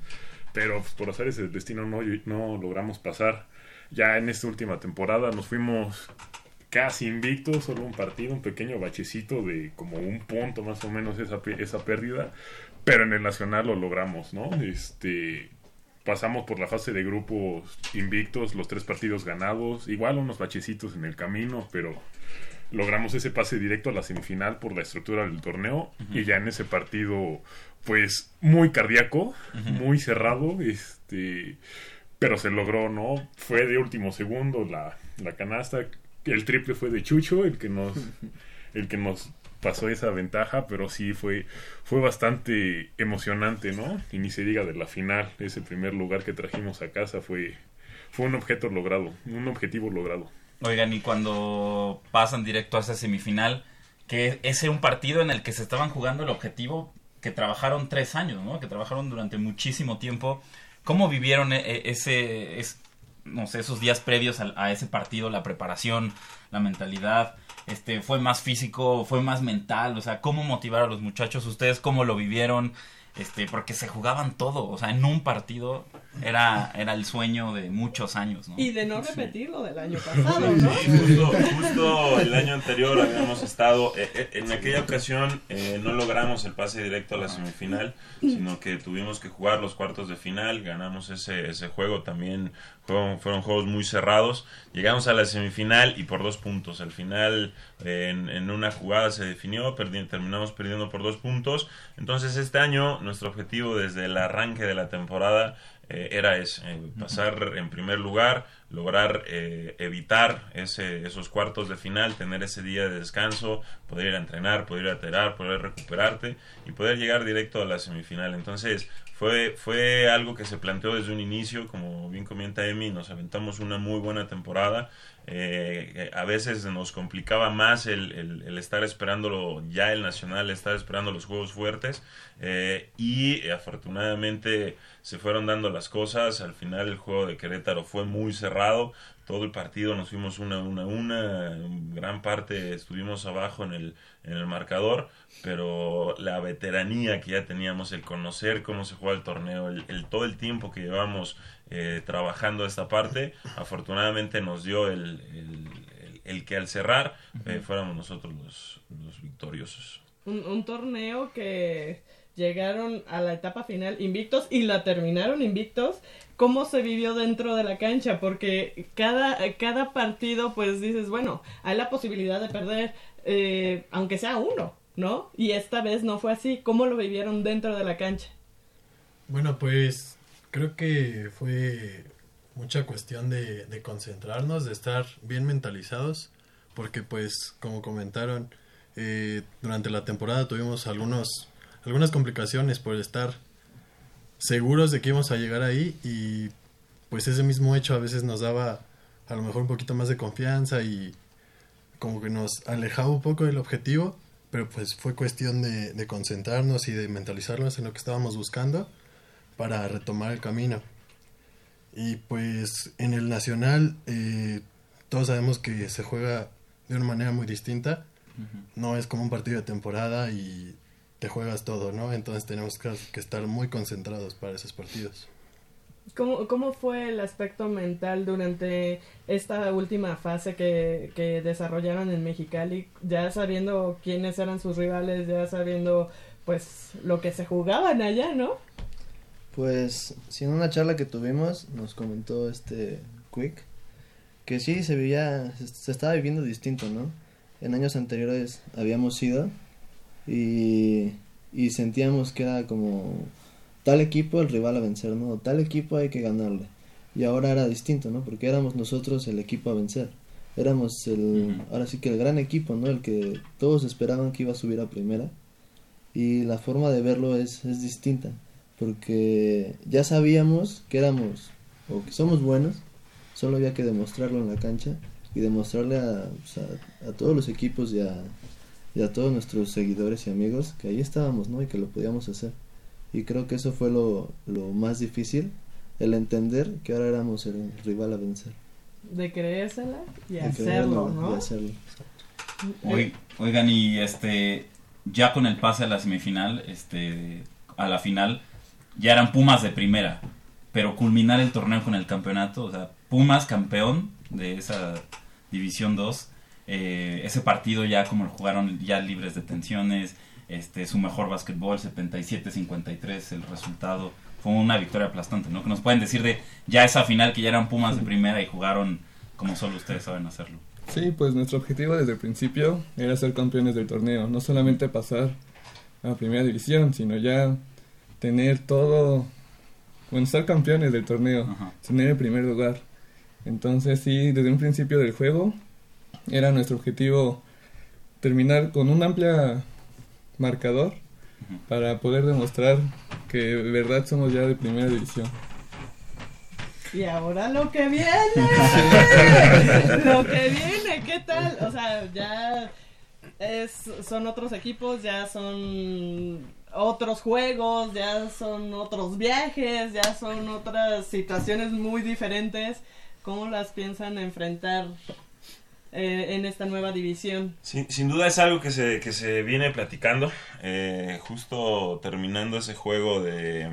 pero pues, por hacer ese destino no, no logramos pasar. Ya en esta última temporada nos fuimos casi invictos, solo un partido, un pequeño bachecito de como un punto más o menos esa, esa pérdida, pero en el nacional lo logramos, ¿no? Este, pasamos por la fase de grupos invictos, los tres partidos ganados, igual unos bachecitos en el camino, pero logramos ese pase directo a la semifinal por la estructura del torneo y ya en ese partido pues muy cardíaco, muy cerrado, este pero se logró, ¿no? Fue de último segundo la, la canasta, el triple fue de Chucho, el que nos [LAUGHS] el que nos pasó esa ventaja, pero sí fue fue bastante emocionante, ¿no? Y ni se diga de la final, ese primer lugar que trajimos a casa fue fue un objeto logrado, un objetivo logrado. Oigan, y cuando pasan directo a esa semifinal, que ese un partido en el que se estaban jugando el objetivo que trabajaron tres años, ¿no? Que trabajaron durante muchísimo tiempo. ¿Cómo vivieron e- e- ese, es- no sé, esos días previos al- a, ese partido, la preparación, la mentalidad? Este, ¿Fue más físico, fue más mental? O sea, ¿cómo motivar a los muchachos? ¿Ustedes cómo lo vivieron? Este, porque se jugaban todo, o sea, en un partido era, era el sueño de muchos años, ¿no? Y de no repetir lo del año pasado, ¿no? [LAUGHS] Justo, justo el año anterior habíamos estado, eh, eh, en aquella ocasión eh, no logramos el pase directo a la semifinal, sino que tuvimos que jugar los cuartos de final, ganamos ese, ese juego también, fueron, fueron juegos muy cerrados, llegamos a la semifinal y por dos puntos, al final eh, en, en una jugada se definió, perdi- terminamos perdiendo por dos puntos, entonces este año nuestro objetivo desde el arranque de la temporada eh, era ese, pasar en primer lugar, lograr eh, evitar ese, esos cuartos de final, tener ese día de descanso, poder ir a entrenar, poder ir a poder recuperarte y poder llegar directo a la semifinal. Entonces fue, fue algo que se planteó desde un inicio, como bien comenta Emi, nos aventamos una muy buena temporada. Eh, a veces nos complicaba más el, estar esperándolo ya el nacional, estar esperando los juegos fuertes eh, y afortunadamente se fueron dando las cosas. Al final el juego de Querétaro fue muy cerrado. Todo el partido nos fuimos una, una, una. Gran parte estuvimos abajo en el, en el marcador. Pero la veteranía que ya teníamos, el conocer cómo se juega el torneo, el, el- todo el tiempo que llevamos eh, trabajando esta parte, afortunadamente nos dio el, el- el- el que al cerrar eh, fuéramos nosotros los, los victoriosos. Un, un torneo que llegaron a la etapa final invictos y la terminaron invictos. ¿Cómo se vivió dentro de la cancha? Porque cada, cada partido, pues dices, bueno, hay la posibilidad de perder, eh, aunque sea uno, ¿no? Y esta vez no fue así. ¿Cómo lo vivieron dentro de la cancha? Bueno, pues creo que fue mucha cuestión de, concentrarnos, de estar bien mentalizados, porque pues como comentaron, eh, durante la temporada tuvimos algunos, algunas complicaciones por estar seguros de que íbamos a llegar ahí y pues ese mismo hecho a veces nos daba a lo mejor un poquito más de confianza y como que nos alejaba un poco del objetivo, pero pues fue cuestión de, de concentrarnos y de mentalizarnos en lo que estábamos buscando para retomar el camino. Y pues en el nacional eh, todos sabemos que se juega de una manera muy distinta. No es como un partido de temporada y te juegas todo, ¿no? Entonces tenemos que, que estar muy concentrados para esos partidos. ¿Cómo, ¿Cómo fue el aspecto mental durante esta última fase que, que desarrollaron en Mexicali? Ya sabiendo quiénes eran sus rivales, ya sabiendo pues lo que se jugaban allá, ¿no? Pues, si en una charla que tuvimos nos comentó este Quick que sí se se, se estaba viviendo distinto, ¿no? En años anteriores habíamos ido y, y sentíamos que era como tal equipo el rival a vencer, ¿no? Tal equipo hay que ganarle. Y ahora era distinto, ¿no? Porque éramos nosotros el equipo a vencer. Éramos el, ahora sí que el gran equipo, ¿no? El que todos esperaban que iba a subir a primera. Y la forma de verlo es, es distinta. Porque ya sabíamos que éramos, o que somos buenos, solo había que demostrarlo en la cancha y demostrarle a, pues, a, a todos los equipos y a, y a todos nuestros seguidores y amigos que ahí estábamos, ¿no? Y que lo podíamos hacer. Y creo que eso fue lo, lo más difícil, el entender que ahora éramos el rival a vencer. De creérsela y De hacerlo, creerlo ¿no? y hacerlo. Oy- oigan, y este, ya con el pase a la semifinal, este, a la final, ya eran Pumas de primera, pero culminar el torneo con el campeonato, o sea, Pumas campeón de esa División 2, eh, ese partido ya como lo jugaron ya libres de tensiones, este, su mejor básquetbol, 77-53 el resultado, fue una victoria aplastante, ¿no? Que nos pueden decir de ya esa final que ya eran Pumas de primera y jugaron como solo ustedes saben hacerlo. Sí, pues nuestro objetivo desde el principio era ser campeones del torneo, no solamente pasar a primera división, sino ya tener todo, bueno, ser campeones del torneo, tener el primer lugar. Entonces sí, desde un principio del juego era nuestro objetivo terminar con un amplio marcador para poder demostrar que de verdad somos ya de primera división. Y ahora lo que viene. [LAUGHS] lo que viene, ¿qué tal? O sea, ya es, son otros equipos, ya son otros juegos, ya son otros viajes, ya son otras situaciones muy diferentes. ¿Cómo las piensan enfrentar eh, en esta nueva división? Sin, sin duda es algo que se, que se viene platicando. eh, justo terminando ese juego de,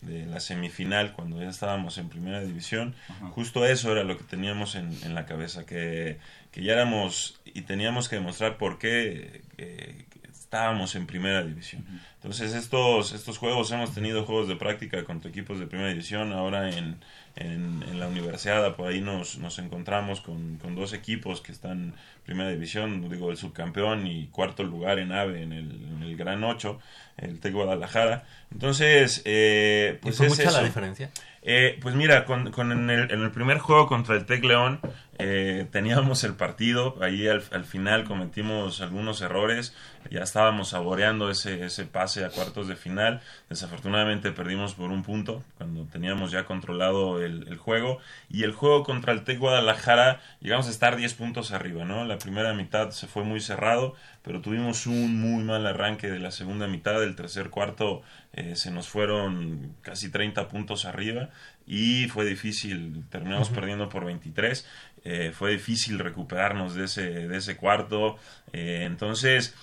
de la semifinal, cuando ya estábamos en primera división, justo eso era lo que teníamos en, en la cabeza, que, que ya éramos y teníamos que demostrar por qué eh, estábamos en primera división. Entonces estos, estos juegos, hemos tenido juegos de práctica contra equipos de primera división, ahora en, en, en la universidad, por ahí nos, nos encontramos con, con dos equipos que están en primera división, digo el subcampeón y cuarto lugar en AVE, en el, en el Gran 8, el TEC Guadalajara. Entonces, eh, pues fue es mucha la diferencia? Eh, pues mira, con, con en, el, en el primer juego contra el Tec León eh, teníamos el partido, ahí al, al final cometimos algunos errores, ya estábamos saboreando ese, ese pase a cuartos de final, desafortunadamente perdimos por un punto cuando teníamos ya controlado el, el juego. Y el juego contra el Tec Guadalajara llegamos a estar 10 puntos arriba, ¿no? La primera mitad se fue muy cerrado, pero tuvimos un muy mal arranque de la segunda mitad, del tercer cuarto eh, se nos fueron casi 30 puntos arriba y fue difícil, terminamos perdiendo por 23, eh, fue difícil recuperarnos de ese, de ese cuarto, eh, entonces,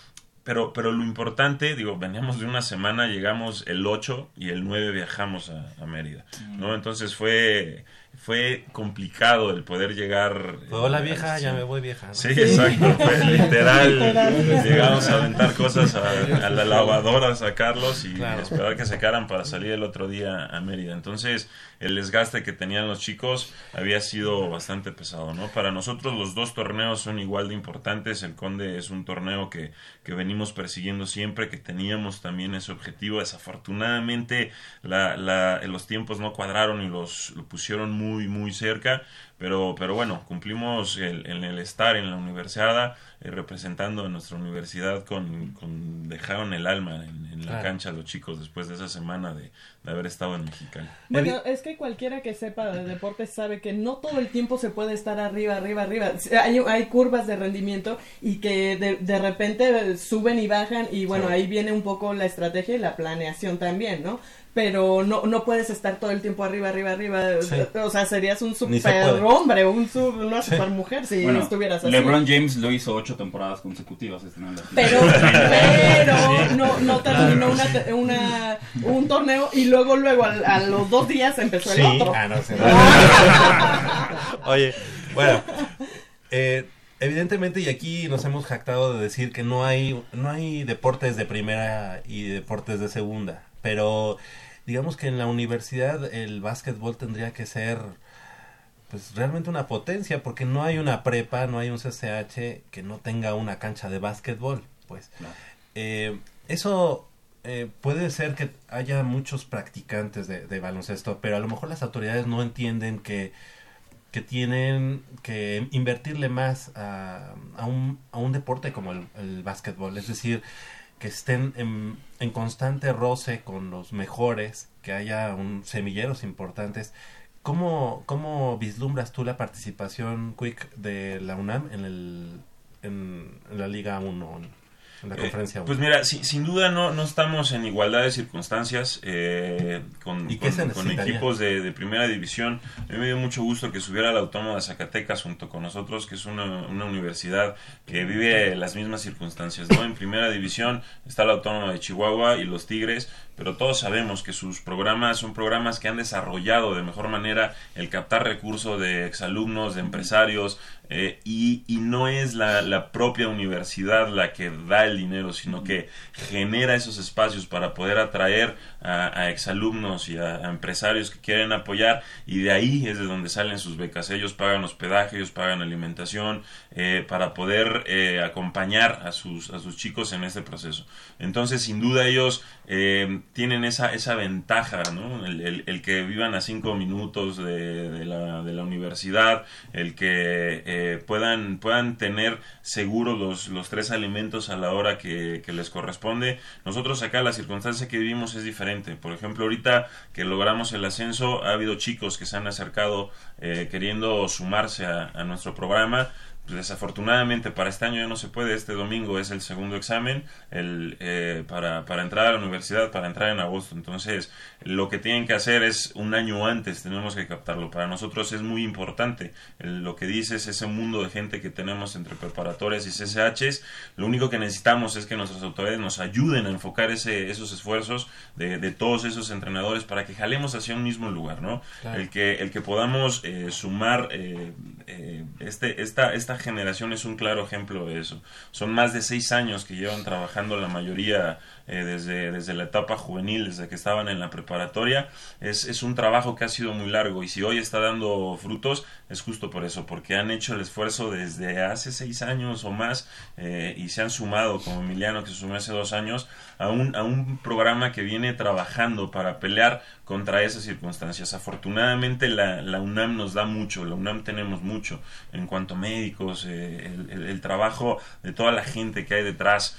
pero, pero lo importante, digo, veníamos de una semana, llegamos el 8 y el 9 viajamos a, a Mérida, ¿no? Entonces fue... Fue complicado el poder llegar. Fue, "Hola, vieja, ya sí. me voy, vieja", ¿no? Sí, exacto. Fue [LAUGHS] literal. Literal. Llegamos a aventar cosas a, a la lavadora, a sacarlos y Claro. esperar que secaran para salir el otro día a Mérida. Entonces, el desgaste que tenían los chicos había sido bastante pesado, ¿no? Para nosotros los dos torneos son igual de importantes. El Conde es un torneo que, que venimos persiguiendo siempre, que teníamos también ese objetivo. Desafortunadamente, la, la- los tiempos no cuadraron y los lo pusieron muy, muy cerca. Pero, pero bueno, cumplimos el, en el estar en la universidad, eh, representando a nuestra universidad con, con dejaron el alma en, en la Claro. cancha los chicos después de esa semana de, de haber estado en Mexicali. Bueno, es que cualquiera que sepa de deportes sabe que no todo el tiempo se puede estar arriba, arriba, arriba. Hay, hay curvas de rendimiento y que de, de repente suben y bajan y bueno, Sí. ahí viene un poco la estrategia y la planeación también, ¿no? Pero no, no puedes estar todo el tiempo arriba, arriba, arriba. Sí. O sea, serías un super hombre, un su- una Sí. super mujer si Bueno, estuvieras así. LeBron James lo hizo ocho temporadas consecutivas. este, ¿no? Pero, pero no, no terminó una, te- una- un torneo y luego, luego a, a los dos días empezó el Sí, otro. ah, no, se [LAUGHS] Oye, bueno, eh, evidentemente y aquí nos hemos jactado de decir que no hay no hay deportes de primera y deportes de segunda, pero digamos que en la universidad el básquetbol tendría que ser pues realmente una potencia porque no hay una prepa, no hay un CCH que no tenga una cancha de básquetbol, pues. Eh, eso eh, puede ser que haya muchos practicantes de, de baloncesto, pero a lo mejor las autoridades no entienden que, que tienen que invertirle más a, a un, a un deporte como el, el básquetbol. Es decir, que estén en, en constante roce con los mejores, que haya un semilleros importantes. ¿Cómo, ¿Cómo vislumbras tú la participación, Quick, de la UNAM en, el, en, en la Liga 1, en la conferencia 1? pues mira, si- sin duda no, no estamos en igualdad de circunstancias eh, con, equipos de, de primera división. A mí me dio mucho gusto que subiera la Autónoma de Zacatecas junto con nosotros, que es una, una universidad que vive las mismas circunstancias. ¿no? En primera división está la Autónoma de Chihuahua y los Tigres, pero todos sabemos que sus programas son programas que han desarrollado de mejor manera el captar recursos de exalumnos, de empresarios, eh, y, y no es la, la propia universidad la que da el dinero, sino que genera esos espacios para poder atraer a, a exalumnos y a, a empresarios que quieren apoyar y de ahí es de donde salen sus becas. Ellos pagan hospedaje, ellos pagan alimentación eh, para poder eh, acompañar a sus, a sus chicos en este proceso. Entonces, sin duda ellos eh, tienen esa, esa ventaja, ¿no? El, que vivan a cinco minutos de, la, universidad, el que eh, puedan, puedan tener seguros los, los tres alimentos a la hora que, les corresponde. Nosotros acá la circunstancia que vivimos es diferente. Por ejemplo, ahorita que logramos el ascenso, ha habido chicos que se han acercado eh, queriendo sumarse a nuestro programa. Desafortunadamente para este año ya no se puede. Este domingo es el segundo examen el, eh, para, para entrar a la universidad, para entrar en agosto. Entonces, lo que tienen que hacer es un año antes, tenemos que captarlo. Para nosotros es muy importante. El- lo que dices, ese mundo de gente que tenemos entre preparatorias y CCHs, lo único que necesitamos es que nuestras autoridades nos ayuden a enfocar ese, esos esfuerzos de, de todos esos entrenadores para que jalemos hacia un mismo lugar, ¿no? Claro. El que, el que podamos eh, sumar eh, este, esta, esta generación es un claro ejemplo de eso. Son más de seis años que llevan trabajando la mayoría eh, desde, desde la etapa juvenil, desde que estaban en la preparatoria. Es, es un trabajo que ha sido muy largo y si hoy está dando frutos es justo por eso, porque han hecho el esfuerzo desde hace seis años o más eh, y se han sumado, como Emiliano que se sumó hace dos años, a un, a un programa que viene trabajando para pelear contra esas circunstancias. Afortunadamente la, la UNAM nos da mucho, la UNAM tenemos mucho en cuanto a médicos, eh, el, trabajo de toda la gente que hay detrás,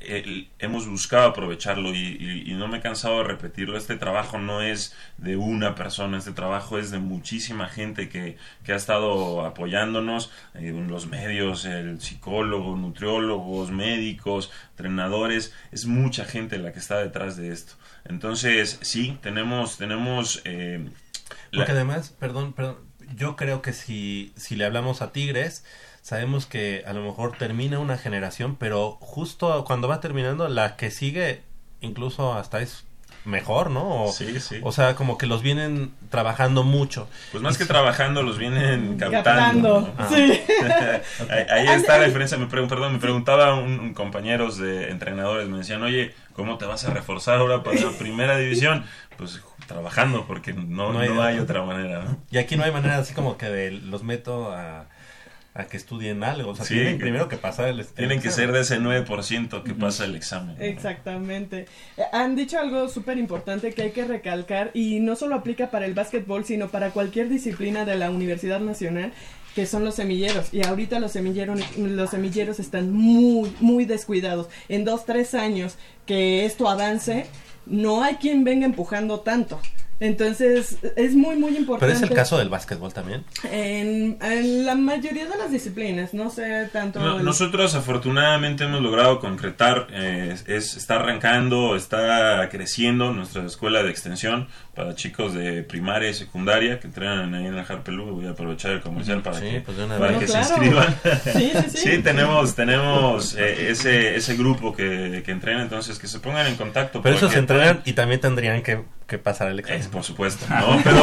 el- hemos buscado aprovecharlo y, no me he cansado de repetirlo, este trabajo no es de una persona, este trabajo es de muchísima gente que, que ha estado apoyándonos, eh, los medios, el psicólogo, nutriólogos, médicos, entrenadores, es mucha gente la que está detrás de esto. Entonces, sí, tenemos, tenemos eh, Porque además, perdón, perdón, yo creo que si, si le hablamos a Tigres, sabemos que a lo mejor termina una generación, pero justo cuando va terminando, la que sigue incluso hasta es mejor, ¿no? O, Sí, sí. o sea, como que los vienen trabajando mucho. Pues más Y que trabajando, los vienen captando. Captando, ¿no? Ah. sí. [LAUGHS] ahí, ahí está la diferencia. Me, pregun- perdón, me preguntaba un, un compañeros de entrenadores, me decían, oye, ¿cómo te vas a reforzar ahora para la primera división? Pues trabajando, porque no, no, hay, de otra manera. ¿no? Y aquí no hay manera así como que de los meto a, a que estudien algo. O sea, Sí, tienen que- primero que pasar el Tienen que ser de ese 9% que pasa el examen. Exactamente. Eh, Han dicho algo súper importante que hay que recalcar y no solo aplica para el básquetbol, sino para cualquier disciplina de la Universidad Nacional, que son los semilleros. Y ahorita los semilleros, los semilleros están muy, muy descuidados. En dos, tres años que esto avance, no hay quien venga empujando tanto. Entonces, es muy, muy importante. Pero es el caso del básquetbol también. En, en la mayoría de las disciplinas, no sé tanto... No, el- nosotros afortunadamente hemos logrado concretar, eh, es, está arrancando, está creciendo nuestra escuela de extensión para chicos de primaria y secundaria que entrenan ahí en el Harpelú. Voy a aprovechar el comercial para Sí, que, pues de una para vez. que No, se inscriban. Sí, sí, [LAUGHS] sí. tenemos, tenemos eh, ese, ese grupo que, que entrena, entonces que se pongan en contacto. Pero esos entrenan y también tendrían que, que pasar el examen. Eh, por supuesto, ¿no? [LAUGHS] Pero,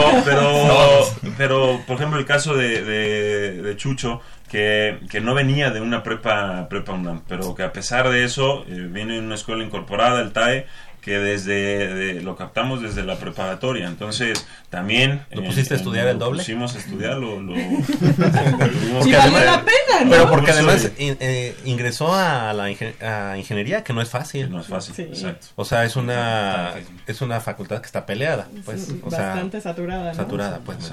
pero, por ejemplo, el caso de, de, de Chucho, que, que no venía de una prepa, prepa UNAM, pero que a pesar de eso, eh, viene de una escuela incorporada, el TAE, que desde de- lo captamos desde la preparatoria. Entonces, también... ¿Lo pusiste a estudiar el doble? Lo pusimos a estudiar, lo... lo- [LAUGHS] Porque Y valió la pena, ¿no? Pero porque además in- eh, ingresó a la ingen- a ingeniería, que no es fácil. No es fácil, Sí. exacto. O sea, es una es una facultad que está peleada, pues. O sea, Bastante saturada, ¿no? saturada, pues. [LAUGHS]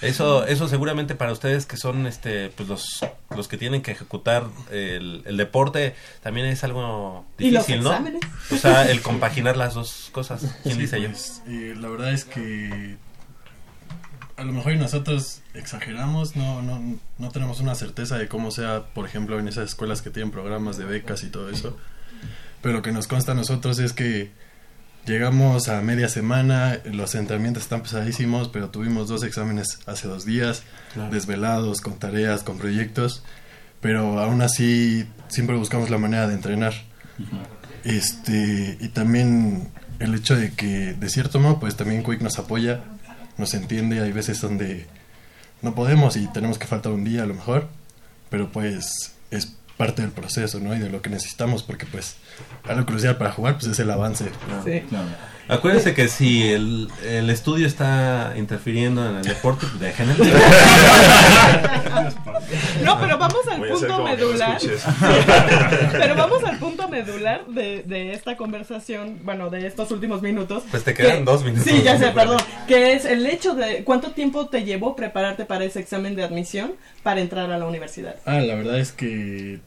Eso, eso seguramente para ustedes que son este pues los, los que tienen que ejecutar el, el deporte también es algo Y los difícil, ¿no? exámenes. O sea, el compaginar las dos cosas. ¿Quién Sí, dice yo? pues, eh, la verdad es que a lo mejor nosotros exageramos, no, no, no tenemos una certeza de cómo sea, por ejemplo, en esas escuelas que tienen programas de becas y todo eso. Pero lo que nos consta a nosotros es que llegamos a media semana, los entrenamientos están pesadísimos, pero tuvimos dos exámenes hace dos días, Claro. desvelados, con tareas, con proyectos, pero aún así siempre buscamos la manera de entrenar. Este, y también el hecho de que, de cierto modo, pues también Quick nos apoya, nos entiende, hay veces donde no podemos y tenemos que faltar un día a lo mejor, pero pues es parte del proceso, ¿no? Y de lo que necesitamos, porque pues algo crucial para jugar, pues es el avance. Sí. Acuérdense que si el, el estudio está interfiriendo en el deporte, pues déjenlo. [LAUGHS] No, pero vamos al Voy punto no medular. [LAUGHS] pero vamos al punto medular de, de esta conversación, bueno, de estos últimos minutos. Pues te quedan Que- dos minutos. Sí, ya sé, perdón. Que es el hecho de cuánto tiempo te llevó prepararte para ese examen de admisión para entrar a la universidad. Ah, la verdad es que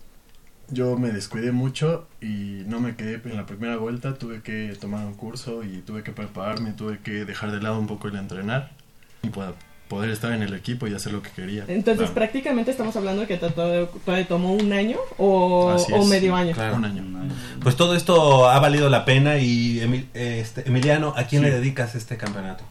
yo me descuidé mucho y no me quedé en la primera vuelta, tuve que tomar un curso y tuve que prepararme, tuve que dejar de lado un poco el entrenar y para poder estar en el equipo y hacer lo que quería. Entonces, prácticamente estamos hablando de que te, to- te tomó un año o, medio año. Claro. Un año. Pues todo esto ha valido la pena y Emi- este, Emiliano, ¿a quién Sí. le dedicas este campeonato?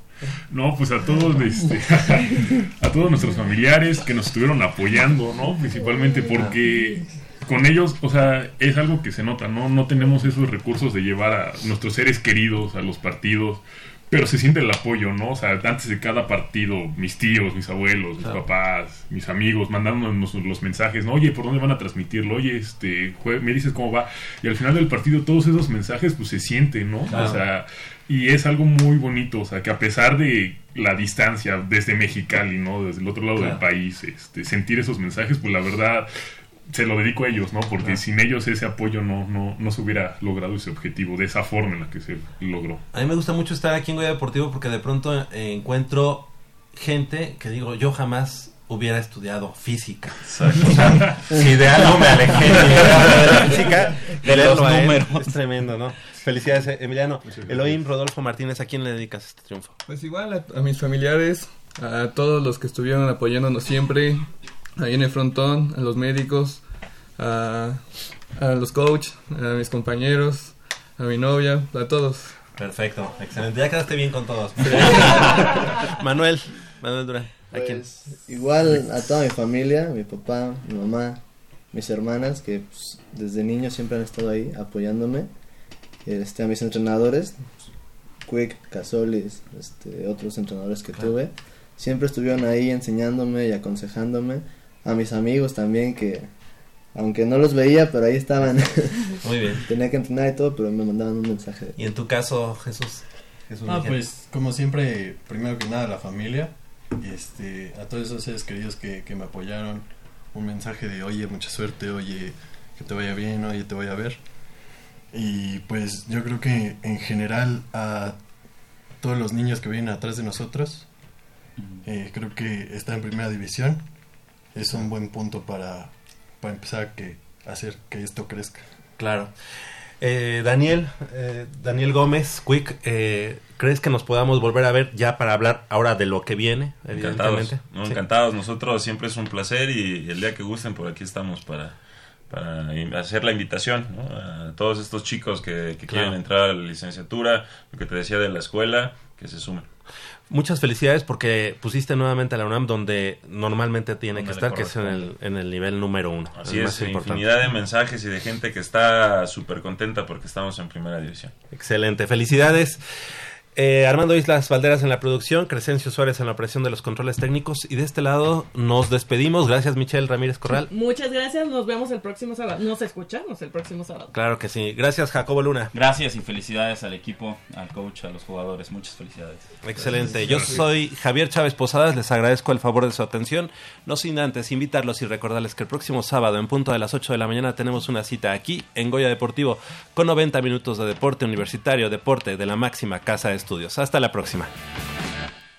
No, pues a todos, este, [LAUGHS] a todos nuestros familiares que nos estuvieron apoyando, ¿no? Principalmente porque con ellos, o sea, es algo que se nota, ¿no? No tenemos esos recursos de llevar a nuestros seres queridos a los partidos, pero se siente el apoyo, ¿no? O sea, antes de cada partido, mis tíos, mis abuelos, mis papás, mis amigos, mandándonos los mensajes, ¿no? Oye, ¿por dónde van a transmitirlo? Oye, este, me dices cómo va. Y al final del partido, todos esos mensajes, pues se sienten, ¿no? Claro. O sea, y es algo muy bonito, o sea, que a pesar de la distancia desde Mexicali, ¿no? Desde el otro lado Claro. del país, este, sentir esos mensajes, pues la verdad se lo dedico a ellos, ¿no? Porque sin ellos ese apoyo no, no, no se hubiera logrado ese objetivo de esa forma en la que se logró. A mí me gusta mucho estar aquí en Goya Deportivo porque de pronto encuentro gente que digo, yo jamás hubiera estudiado física. O sea, [LAUGHS] si de algo me alejé de la física, [LAUGHS] De los números. Es tremendo, ¿no? Felicidades, eh, Emiliano. Elohim Rodolfo Martínez, ¿a quién le dedicas este triunfo? Pues igual a, a mis familiares, a todos los que estuvieron apoyándonos siempre, ahí en el frontón, a los médicos, a, a los coaches, a mis compañeros, a mi novia, a todos. Perfecto, excelente. Ya quedaste bien con todos. [LAUGHS] Manuel, Manuel Durán, ¿a quién? Pues, igual a toda mi familia, mi papá, mi mamá, mis hermanas, que pues, desde niños siempre han estado ahí apoyándome. Este, a mis entrenadores, Quick, Casolis, este, otros entrenadores que tuve, siempre estuvieron ahí enseñándome y aconsejándome. A mis amigos también que, aunque no los veía, pero ahí estaban. [LAUGHS] Muy bien. Tenía que entrenar y todo, pero me mandaban un mensaje. Y en tu caso, Jesús. Jesús Ah, Miguel. pues como siempre, primero que nada la familia, este, a todos esos seres queridos que, que me apoyaron, un mensaje de oye, mucha suerte, oye, que te vaya bien, oye, te voy a ver. Y pues yo creo que en general a todos los niños que vienen atrás de nosotros, eh, creo que está en primera división. Es un buen punto para, para empezar a, que, hacer que esto crezca. Claro. Eh, Daniel, eh, Daniel Gómez, Quick, eh, ¿crees que nos podamos volver a ver ya para hablar ahora de lo que viene? Encantados, no, Sí. encantados. Nosotros siempre es un placer y el día que gusten por aquí estamos para, para hacer la invitación ¿no? a todos estos chicos que, que Claro. quieren entrar a la licenciatura, lo que te decía de la escuela, que se sumen. Muchas felicidades porque pusiste nuevamente a la UNAM donde normalmente tiene Donde que estar, que es en el, en el nivel número uno. Así es, infinidad de mensajes y de gente que está súper contenta porque estamos en primera división. Excelente, felicidades. Eh, Armando Islas Valderas en la producción, Crescencio Suárez en la operación de los controles técnicos y de este lado nos despedimos. Gracias Michelle Ramírez Corral. Muchas gracias, nos vemos el próximo sábado. Nos escuchamos el próximo sábado. Claro que sí. Gracias Jacobo Luna. Gracias y felicidades al equipo, al coach, a los jugadores. Muchas felicidades. Excelente. Yo soy Javier Chávez Posadas. Les agradezco el favor de su atención. No sin antes invitarlos y recordarles que el próximo sábado, en punto de las 8 de la mañana, tenemos una cita aquí en Goya Deportivo con 90 minutos de deporte universitario, deporte de la máxima casa de estudios. Hasta la próxima.